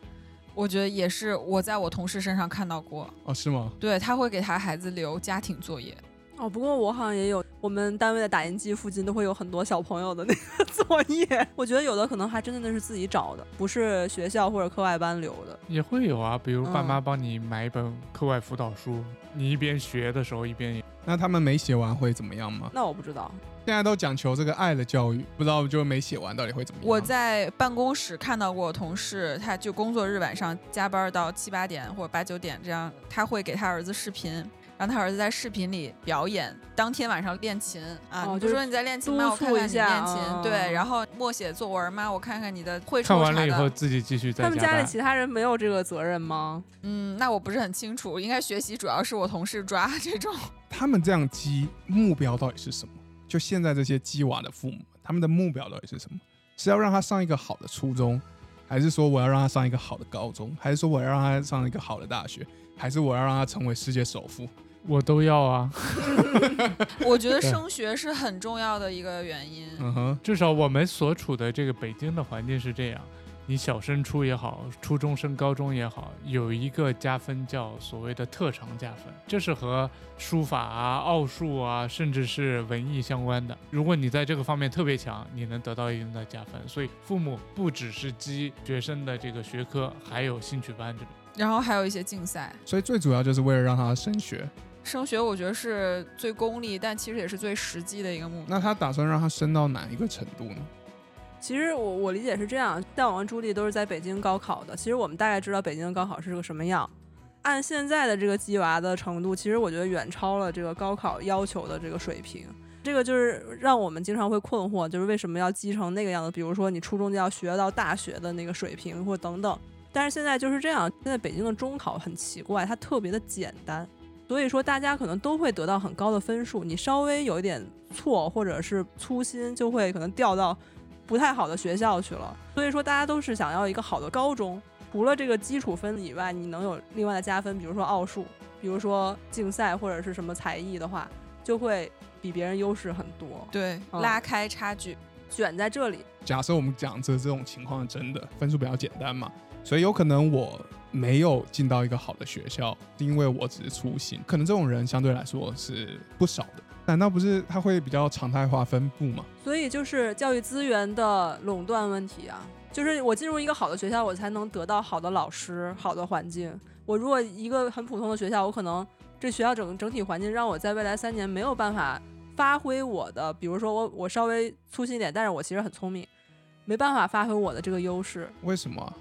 我觉得也是我在我同事身上看到过。哦，是吗？对他会给他孩子留家庭作业，哦，不过我好像也有，我们单位的打印机附近都会有很多小朋友的那个 作业。我觉得有的可能还真的那是自己找的，不是学校或者课外班留的。也会有啊，比如爸妈嗯帮你买一本课外辅导书，你一边学的时候一边那他们没写完会怎么样吗？那我不知道，现在都讲求这个爱的教育，不知道就没写完到底会怎么样？我在办公室看到过我同事，他就工作日晚上加班到七八点或者八九点这样，他会给他儿子视频，让他儿子在视频里表演，当天晚上练琴啊。就说你在练琴吗？我看看你促一下练琴，嗯对，然后默写作文吗？我看看你的会看抽啥完了以后。自己继续在他们家里。其他人没有这个责任吗？嗯，那我不是很清楚，应该学习主要是我同事抓这种。他们这样激目标到底是什么？就现在这些鸡娃的父母，他们的目标到底是什么？是要让他上一个好的初中，还是说我要让他上一个好的高中，还是说我要让他上一个好的大学，还是我要让他成为世界首富？我都要啊，我觉得升学是很重要的一个原因。嗯哼，至少我们所处的这个北京的环境是这样。你小升初也好，初中升高中也好，有一个加分叫所谓的特长加分，这是和书法啊、奥数啊，甚至是文艺相关的。如果你在这个方面特别强，你能得到一定的加分。所以父母不只是积学生的这个学科，还有兴趣班这种。然后还有一些竞赛。所以最主要就是为了让他升学。升学我觉得是最功利，但其实也是最实际的一个目的。那他打算让他升到哪一个程度呢？其实我我理解是这样，但我跟朱莉都是在北京高考的，其实我们大概知道北京的高考是个什么样。按现在的这个鸡娃的程度，其实我觉得远超了这个高考要求的这个水平。这个就是让我们经常会困惑，就是为什么要积成那个样子？比如说你初中就要学到大学的那个水平，或等等。但是现在就是这样，现在北京的中考很奇怪，它特别的简单，所以说大家可能都会得到很高的分数。你稍微有一点错或者是粗心，就会可能掉到不太好的学校去了。所以说大家都是想要一个好的高中，除了这个基础分以外，你能有另外的加分，比如说奥数，比如说竞赛或者是什么才艺的话，就会比别人优势很多。对，嗯拉开差距。选在这里，假设我们讲这这种情况真的分数比较简单嘛，所以有可能我没有进到一个好的学校，因为我只是粗心，可能这种人相对来说是不少的。难道不是它会比较常态化分布吗？所以就是教育资源的垄断问题啊。就是我进入一个好的学校，我才能得到好的老师、好的环境。我如果一个很普通的学校，我可能这学校整整体环境让我在未来三年没有办法发挥我的，比如说我我稍微粗心一点，但是我其实很聪明，没办法发挥我的这个优势。为什么啊？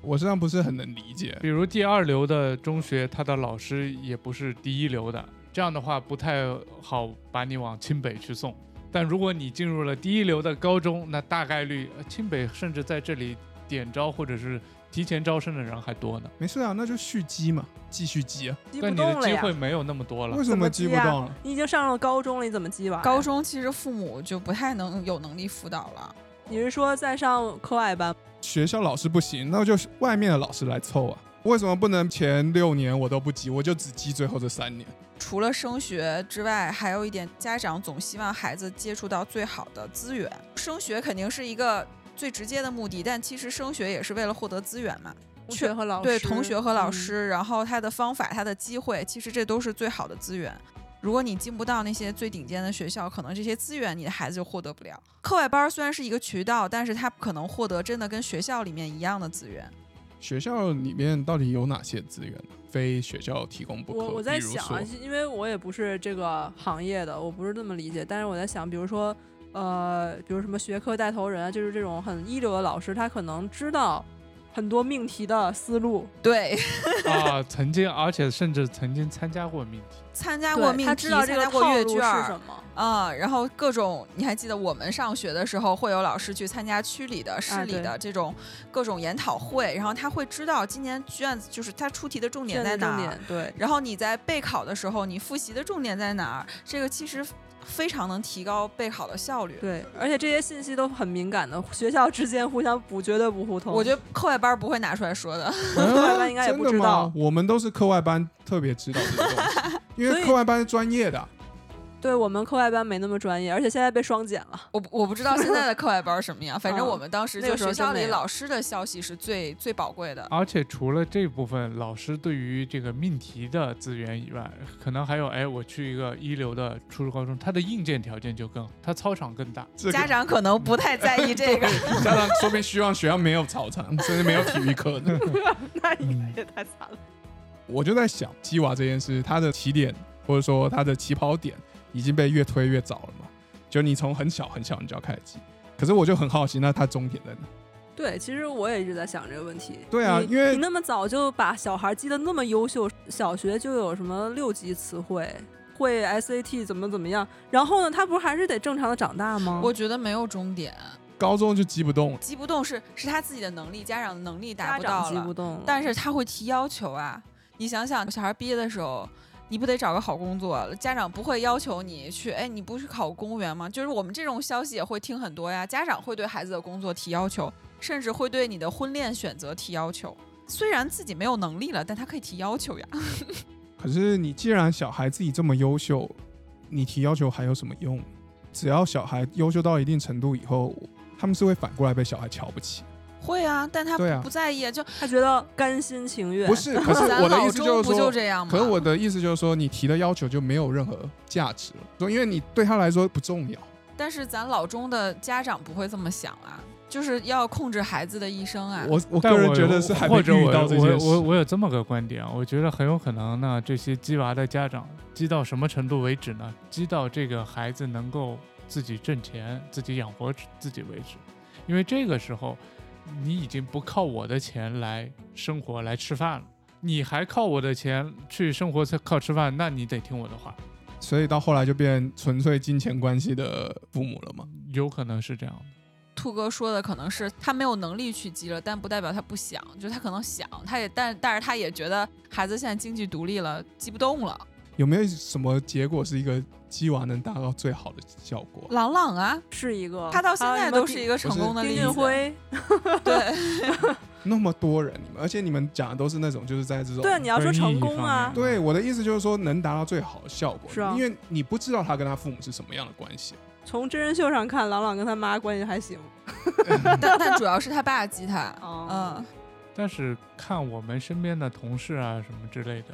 我实际上不是很能理解。比如第二流的中学，他的老师也不是第一流的，这样的话不太好把你往清北去送。但如果你进入了第一流的高中，那大概率呃清北甚至在这里点招或者是提前招生的人还多呢，没事啊，那就续积嘛，继续积啊。积不但你的机会。没有那么多了为。什么么积不动了？你已经上了高中了，你怎么积娃呀？高中其实父母就不太能有能力辅导了。你是说在上课外班？学校老师不行，那就是外面的老师来凑啊。为什么不能前六年我都不积，我就只积最后这三年？除了升学之外，还有一点，家长总希望孩子接触到最好的资源。升学肯定是一个最直接的目的，但其实升学也是为了获得资源嘛。同学和老师，对同学和老嗯师，然后他的方法、他的机会，其实这都是最好的资源。如果你进不到那些最顶尖的学校，可能这些资源你的孩子就获得不了。课外班虽然是一个渠道，但是他不可能获得真的跟学校里面一样的资源。学校里面到底有哪些资源？非学校提供不可。我我在想啊，因为我也不是这个行业的，我不是这么理解。但是我在想，比如说，呃，比如什么学科带头人啊，就是这种很一流的老师，他可能知道很多命题的思路，对，啊，曾经，而且甚至曾经参加过命题。参加过命题，他知道这个套路是什么。啊、然后各种，你还记得我们上学的时候，会有老师去参加区里的、市里的这种各种研讨会，然后他会知道今年卷子就是他出题的重点在哪儿对，然后你在备考的时候，你复习的重点在哪儿？这个其实非常能提高备考的效率。对，而且这些信息都很敏感的，学校之间互相补绝对不互通。我觉得课外班不会拿出来说的。课外班应该也不知道我们都是课外班特别知道这个东西，因为课外班是专业的。对我们课外班没那么专业，而且现在被双减了。我我不知道现在的课外班什么样，反正嗯我们当时那就学校里老师的消息是最最宝贵的。而且除了这部分老师对于这个命题的资源以外，可能还有，哎，我去一个一流的初中高中，它的硬件条件就更好，它操场更大。这个家长可能不太在意这个。家长说明希望学校没有操场，甚至没有体育课的。那应该也太惨了。我就在想，鸡娃这件事，它的起点或者说它的起跑点已经被越推越早了嘛？就你从很小很小你就要开始记。可是我就很好奇，那它终点在哪？对，其实我也一直在想这个问题。对啊因为你那么早就把小孩记得那么优秀，小学就有什么六级词汇，会 SAT 怎么怎么样，然后呢，他不是还是得正常的长大吗？我觉得没有终点，高中就记不动了。记不动是是他自己的能力，家长的能力达家不到了长记不。动了，但是他会提要求啊！你想想，小孩毕业的时候，你不得找个好工作？家长不会要求你去，哎，你不去考公务员吗？就是我们这种消息也会听很多呀。家长会对孩子的工作提要求，甚至会对你的婚恋选择提要求。虽然自己没有能力了，但他可以提要求呀。可是你既然小孩自己这么优秀，你提要求还有什么用？只要小孩优秀到一定程度以后，他们是会反过来被小孩瞧不起。会啊，但他不,、对啊不在意，就他觉得甘心情愿。不是，可是咱我的老中不意思就是说，就这样吗？可是我的意思就是说，你提的要求就没有任何价值了，说因为你对他来说不重要。但是咱老中的家长不会这么想啊，就是要控制孩子的一生啊。我我个人觉得是还没或者我遇到这件我。我有这么个观点啊，我觉得很有可能呢，这些鸡娃的家长鸡到什么程度为止呢？鸡到这个孩子能够自己挣钱、自己养活自己为止，因为这个时候你已经不靠我的钱来生活、来吃饭了，你还靠我的钱去生活、靠吃饭，那你得听我的话，所以到后来就变纯粹金钱关系的父母了吗。有可能是这样的。兔哥说的可能是他没有能力去积了，但不代表他不想，就是他可能想，他也但但是他也觉得孩子现在经济独立了，积不动了。有没有什么结果是一个鸡娃能达到最好的效果？朗朗啊，是一个，他到现在都是一个个成功的丁例子。俊晖。对，那么多人，你们而且你们讲的都是那种就是在这种对啊，你要说成功方啊，对我的意思就是说能达到最好的效果，是啊因为你不知道他跟他父母是什么样的关系。从真人秀上看，朗朗跟他妈关系还行。但但主要是他爸激他。哦嗯，但是看我们身边的同事啊什么之类的，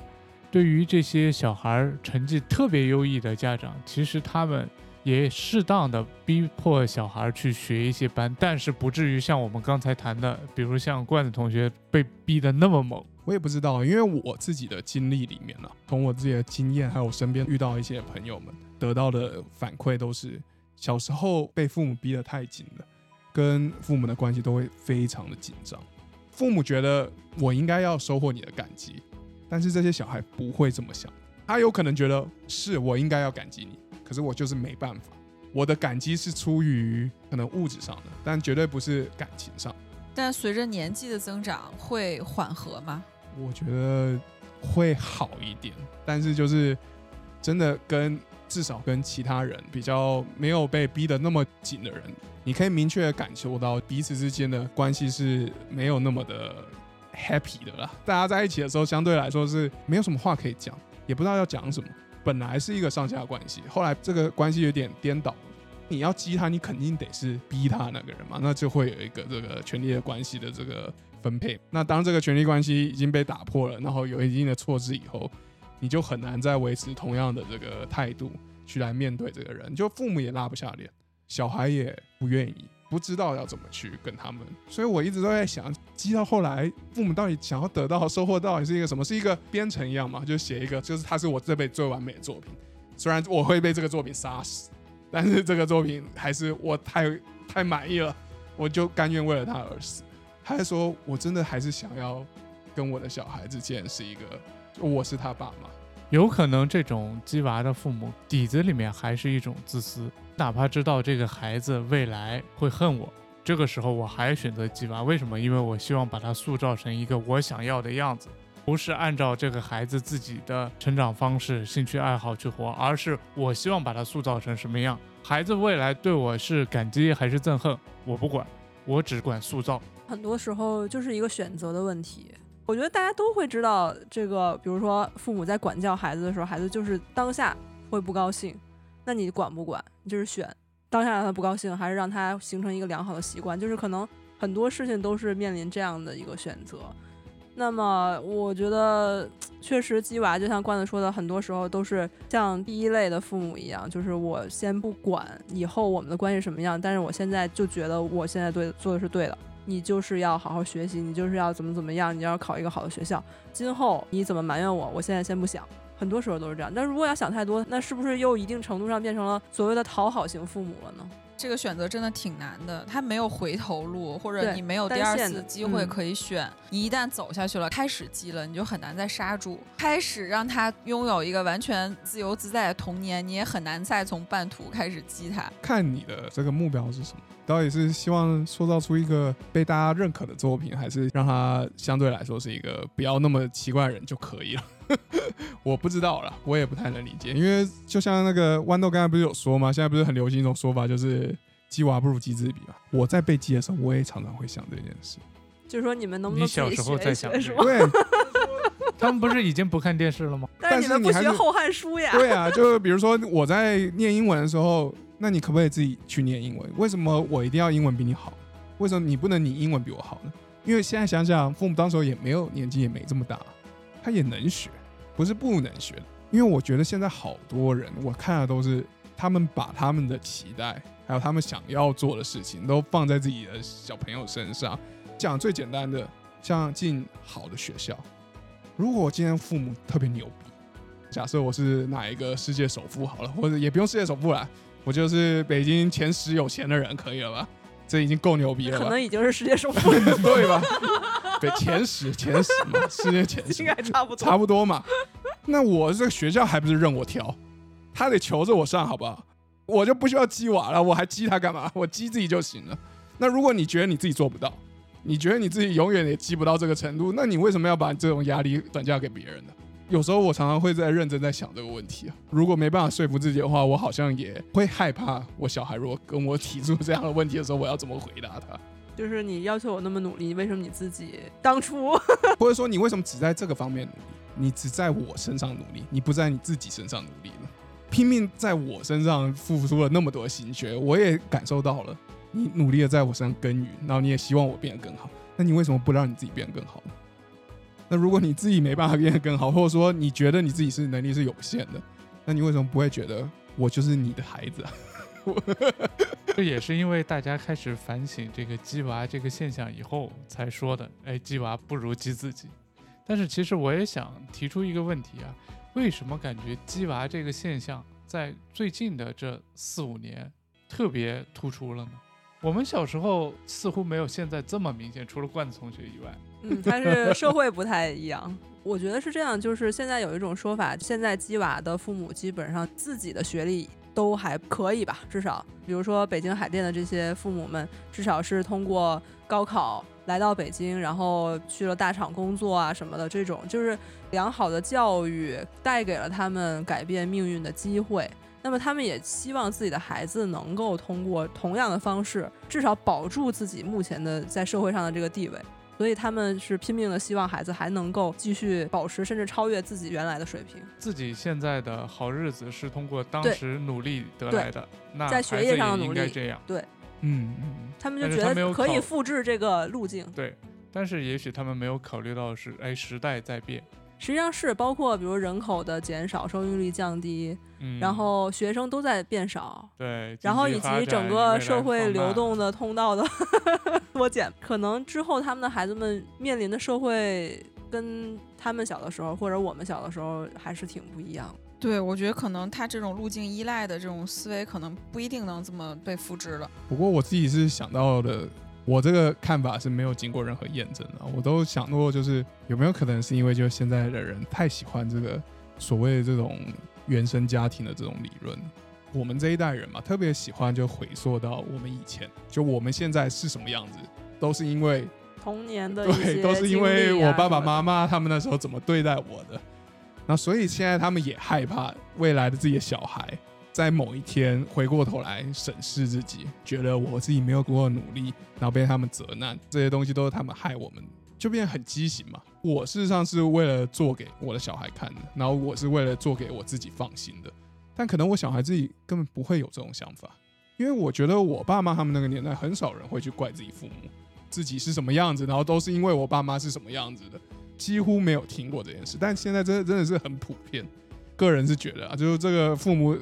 对于这些小孩成绩特别优异的家长，其实他们也适当的逼迫小孩去学一些班，但是不至于像我们刚才谈的，比如像罐子同学被逼得那么猛。我也不知道，因为我自己的经历里面呢、从我自己的经验，还有我身边遇到一些朋友们得到的反馈，都是小时候被父母逼得太紧了，跟父母的关系都会非常的紧张。父母觉得我应该要收获你的感激，但是这些小孩不会这么想，他有可能觉得是我应该要感激你，可是我就是没办法。我的感激是出于可能物质上的，但绝对不是感情上。但随着年纪的增长，会缓和吗？我觉得会好一点，但是就是真的跟至少跟其他人比较没有被逼得那么紧的人，你可以明确地感受到彼此之间的关系是没有那么的 happy 的啦。大家在一起的时候，相对来说是没有什么话可以讲，也不知道要讲什么。本来是一个上下关系，后来这个关系有点颠倒。你要激他，你肯定得是逼他那个人嘛，那就会有一个这个权力的关系的这个分配。那当这个权力关系已经被打破了，然后有一定的错置以后，你就很难再维持同样的这个态度去来面对这个人。就父母也拉不下脸，小孩也不愿意，不知道要怎么去跟他们。所以我一直都在想，积到后来，父母到底想要得到收获到底是一个什么？是一个编程一样嘛？就写一个，就是它是我这辈子最完美的作品。虽然我会被这个作品杀死。但是这个作品还是我太太满意了，我就甘愿为了他而死。他还说，我真的还是想要跟我的小孩子建是一个，我是他爸妈。有可能这种鸡娃的父母底子里面还是一种自私，哪怕知道这个孩子未来会恨我，这个时候我还选择鸡娃，为什么？因为我希望把他塑造成一个我想要的样子。不是按照这个孩子自己的成长方式、兴趣爱好去活，而是我希望把他塑造成什么样。孩子未来对我是感激还是憎恨，我不管，我只管塑造。很多时候就是一个选择的问题。我觉得大家都会知道，这个比如说父母在管教孩子的时候，孩子就是当下会不高兴，那你管不管？你就是选当下让他不高兴，还是让他形成一个良好的习惯？就是可能很多事情都是面临这样的一个选择。那么我觉得，确实鸡娃就像罐子说的，很多时候都是像第一类的父母一样，就是我先不管以后我们的关系什么样，但是我现在就觉得我现在对做的是对的，你就是要好好学习，你就是要怎么怎么样，你要考一个好的学校，今后你怎么埋怨我，我现在先不想。很多时候都是这样，但如果要想太多，那是不是又一定程度上变成了所谓的讨好型父母了呢？这个选择真的挺难的，他没有回头路，或者你没有第二次机会可以选。你一旦走下去了，开始激了，你就很难再刹住。开始让他拥有一个完全自由自在的童年，你也很难再从半途开始激他。看你的这个目标是什么？到底是希望塑造出一个被大家认可的作品，还是让他相对来说是一个不要那么奇怪的人就可以了？我不知道了，我也不太能理解，因为就像那个豌豆刚才不是有说吗？现在不是很流行一种说法，就是鸡娃不如鸡之比嘛。我在被鸡的时候，我也常常会想这件事，就是说你们能不能你小时候在想什么？对，他们不是已经不看电视了吗？但是你们不学《后汉书》呀？对啊，就比如说我在念英文的时候，那你可不可以自己去念英文？为什么我一定要英文比你好？为什么你不能你英文比我好呢？因为现在想想，父母当时候也没有年纪，也没这么大，他也能学。不是不能学，因为我觉得现在好多人，我看的都是他们把他们的期待，还有他们想要做的事情，都放在自己的小朋友身上。讲最简单的，像进好的学校。如果今天父母特别牛逼，假设我是哪一个世界首富好了，或者也不用世界首富了，我就是北京前十有钱的人，可以了吧？这已经够牛逼了吧，可能已经是世界首富了，对吧？对，前十，前十嘛，世界前十，应该差不多，差不多嘛。那我这个学校还不是任我挑，他得求着我上，好不好？我就不需要激娃了，我还激他干嘛？我激自己就行了。那如果你觉得你自己做不到，你觉得你自己永远也激不到这个程度，那你为什么要把这种压力转嫁给别人呢？有时候我常常会在认真在想这个问题啊。如果没办法说服自己的话，我好像也会害怕，我小孩如果跟我提出这样的问题的时候，我要怎么回答他？就是你要求我那么努力，为什么你自己当初，或者说你为什么只在这个方面努力？你只在我身上努力，你不在你自己身上努力呢？拼命在我身上付出了那么多心血，我也感受到了，你努力的在我身上耕耘，然后你也希望我变得更好，那你为什么不让你自己变得更好呢？那如果你自己没办法变得更好，或者说你觉得你自己是能力是有限的，那你为什么不会觉得我就是你的孩子？这也是因为大家开始反省这个鸡娃这个现象以后才说的。哎，鸡娃不如鸡自己。但是其实我也想提出一个问题啊，为什么感觉鸡娃这个现象在最近的这四五年特别突出了呢？我们小时候似乎没有现在这么明显，除了罐子同学以外。嗯，但是社会不太一样。我觉得是这样，就是现在有一种说法，现在鸡娃的父母基本上自己的学历。都还可以吧，至少比如说北京海淀的这些父母们，至少是通过高考来到北京，然后去了大厂工作啊什么的，这种就是良好的教育带给了他们改变命运的机会。那么他们也希望自己的孩子能够通过同样的方式，至少保住自己目前的在社会上的这个地位。所以他们是拼命的希望孩子还能够继续保持，甚至超越自己原来的水平。自己现在的好日子是通过当时努力得来的，那在学业上的努力应该这样。对嗯嗯，他们就觉得可以复制这个路径。对，但是也许他们没有考虑到是，哎，时代在变，实际上是包括比如人口的减少、生育率降低，嗯，然后学生都在变少，对，然后以及整个社会流动的通道的 缩减，可能之后他们的孩子们面临的社会跟他们小的时候或者我们小的时候还是挺不一样的。对，我觉得可能他这种路径依赖的这种思维，可能不一定能这么被复制了。不过我自己是想到的，我这个看法是没有经过任何验证的。我都想过，就是有没有可能是因为就现在的人太喜欢这个所谓的这种原生家庭的这种理论。我们这一代人嘛，特别喜欢就回溯到我们以前，就我们现在是什么样子，都是因为童年的对，都是因为我爸爸妈妈他们那时候怎么对待我的，那所以现在他们也害怕未来的自己的小孩在某一天回过头来审视自己，觉得我自己没有多努力，然后被他们责难，这些东西都是他们害我们，就变得很畸形嘛。我事实上是为了做给我的小孩看的，然后我是为了做给我自己放心的，但可能我小孩自己根本不会有这种想法，因为我觉得我爸妈他们那个年代很少人会去怪自己父母。自己是什么样子，然后都是因为我爸妈是什么样子的，几乎没有听过这件事。但现在真的真的是很普遍，个人是觉得啊，就是这个父母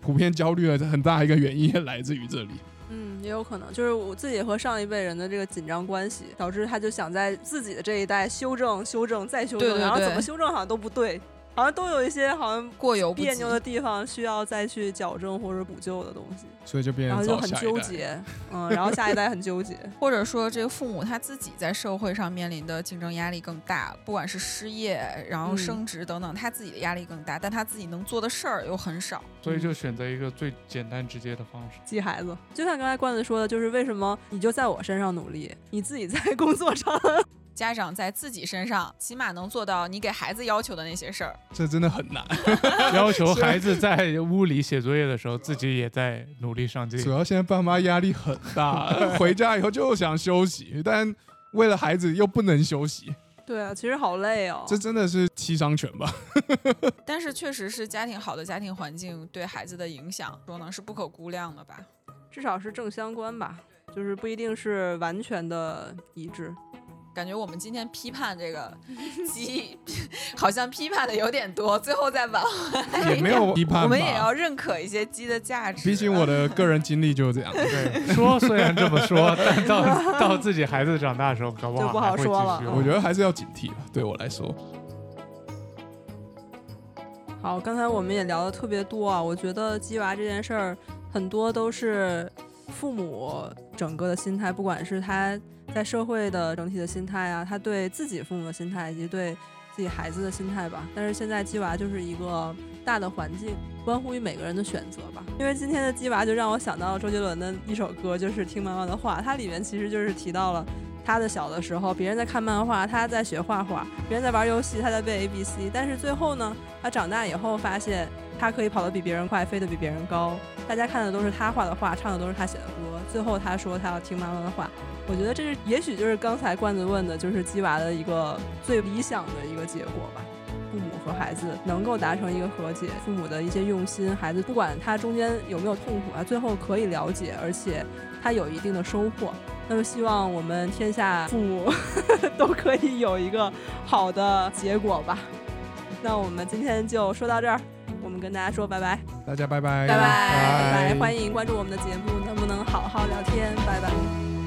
普遍焦虑的很大一个原因也来自于这里。嗯，也有可能，就是我自己和上一辈人的这个紧张关系，导致他就想在自己的这一代修正、修正再修正，对对然后怎么修正好像都不对，好像都有一些好像过犹别扭的地方需要再去矫正或者补救的东西，所以就变然后就很。纠结，嗯，然后下一代很纠结，或者说，这个父母他自己在社会上面临的竞争压力更大，不管是失业，然后嗯升职等等，他自己的压力更大，但他自己能做的事儿又很少。所以就选择一个最简单直接的方式。激孩子。就像刚才罐子说的，就是为什么你就在我身上努力，你自己在工作上，家长在自己身上起码能做到你给孩子要求的那些事儿。这真的很难，要求孩子在屋里写作业的时候，自己也在努力上进主。要现在爸妈压力很大，回家以后就想休息，但为了孩子又不能休息，对啊，其实好累哦。这真的是七伤拳吧？但是确实是家庭好的家庭环境对孩子的影响，说呢是不可估量的吧。至少是正相关吧，就是不一定是完全的一致。感觉我们今天批判这个鸡，好像批判的有点多，最后再挽回也没有批判吧。我们也要认可一些鸡的价值。毕竟我的个人经历就是这样。对，说虽然这么说，但到到自己孩子长大的时候，搞不好就不好说了继续我觉得还是要警惕吧，对我来说。好，刚才我们也聊的特别多啊，我觉得鸡娃这件事儿很多都是父母整个的心态，不管是他在社会的整体的心态啊，他对自己父母的心态，以及对自己孩子的心态吧。但是现在鸡娃就是一个大的环境，关乎于每个人的选择吧。因为今天的鸡娃就让我想到周杰伦的一首歌，就是《听妈妈的话》，它里面其实就是提到了。他的小的时候，别人在看漫画，他在学画画；别人在玩游戏，他在背 A B C。但是最后呢，他长大以后发现，他可以跑得比别人快，飞得比别人高。大家看的都是他画的画，唱的都是他写的歌。最后他说他要听妈妈的话。我觉得这是，也许就是刚才罐子问的，就是鸡娃的一个最理想的一个结果吧。父母和孩子能够达成一个和解，父母的一些用心，孩子不管他中间有没有痛苦啊，最后可以了解，而且他有一定的收获。那么希望我们天下父母 都可以有一个好的结果吧。那我们今天就说到这儿，我们跟大家说拜拜，大家拜拜，拜拜拜拜，欢迎关注我们的节目，能不能好好聊天？拜拜。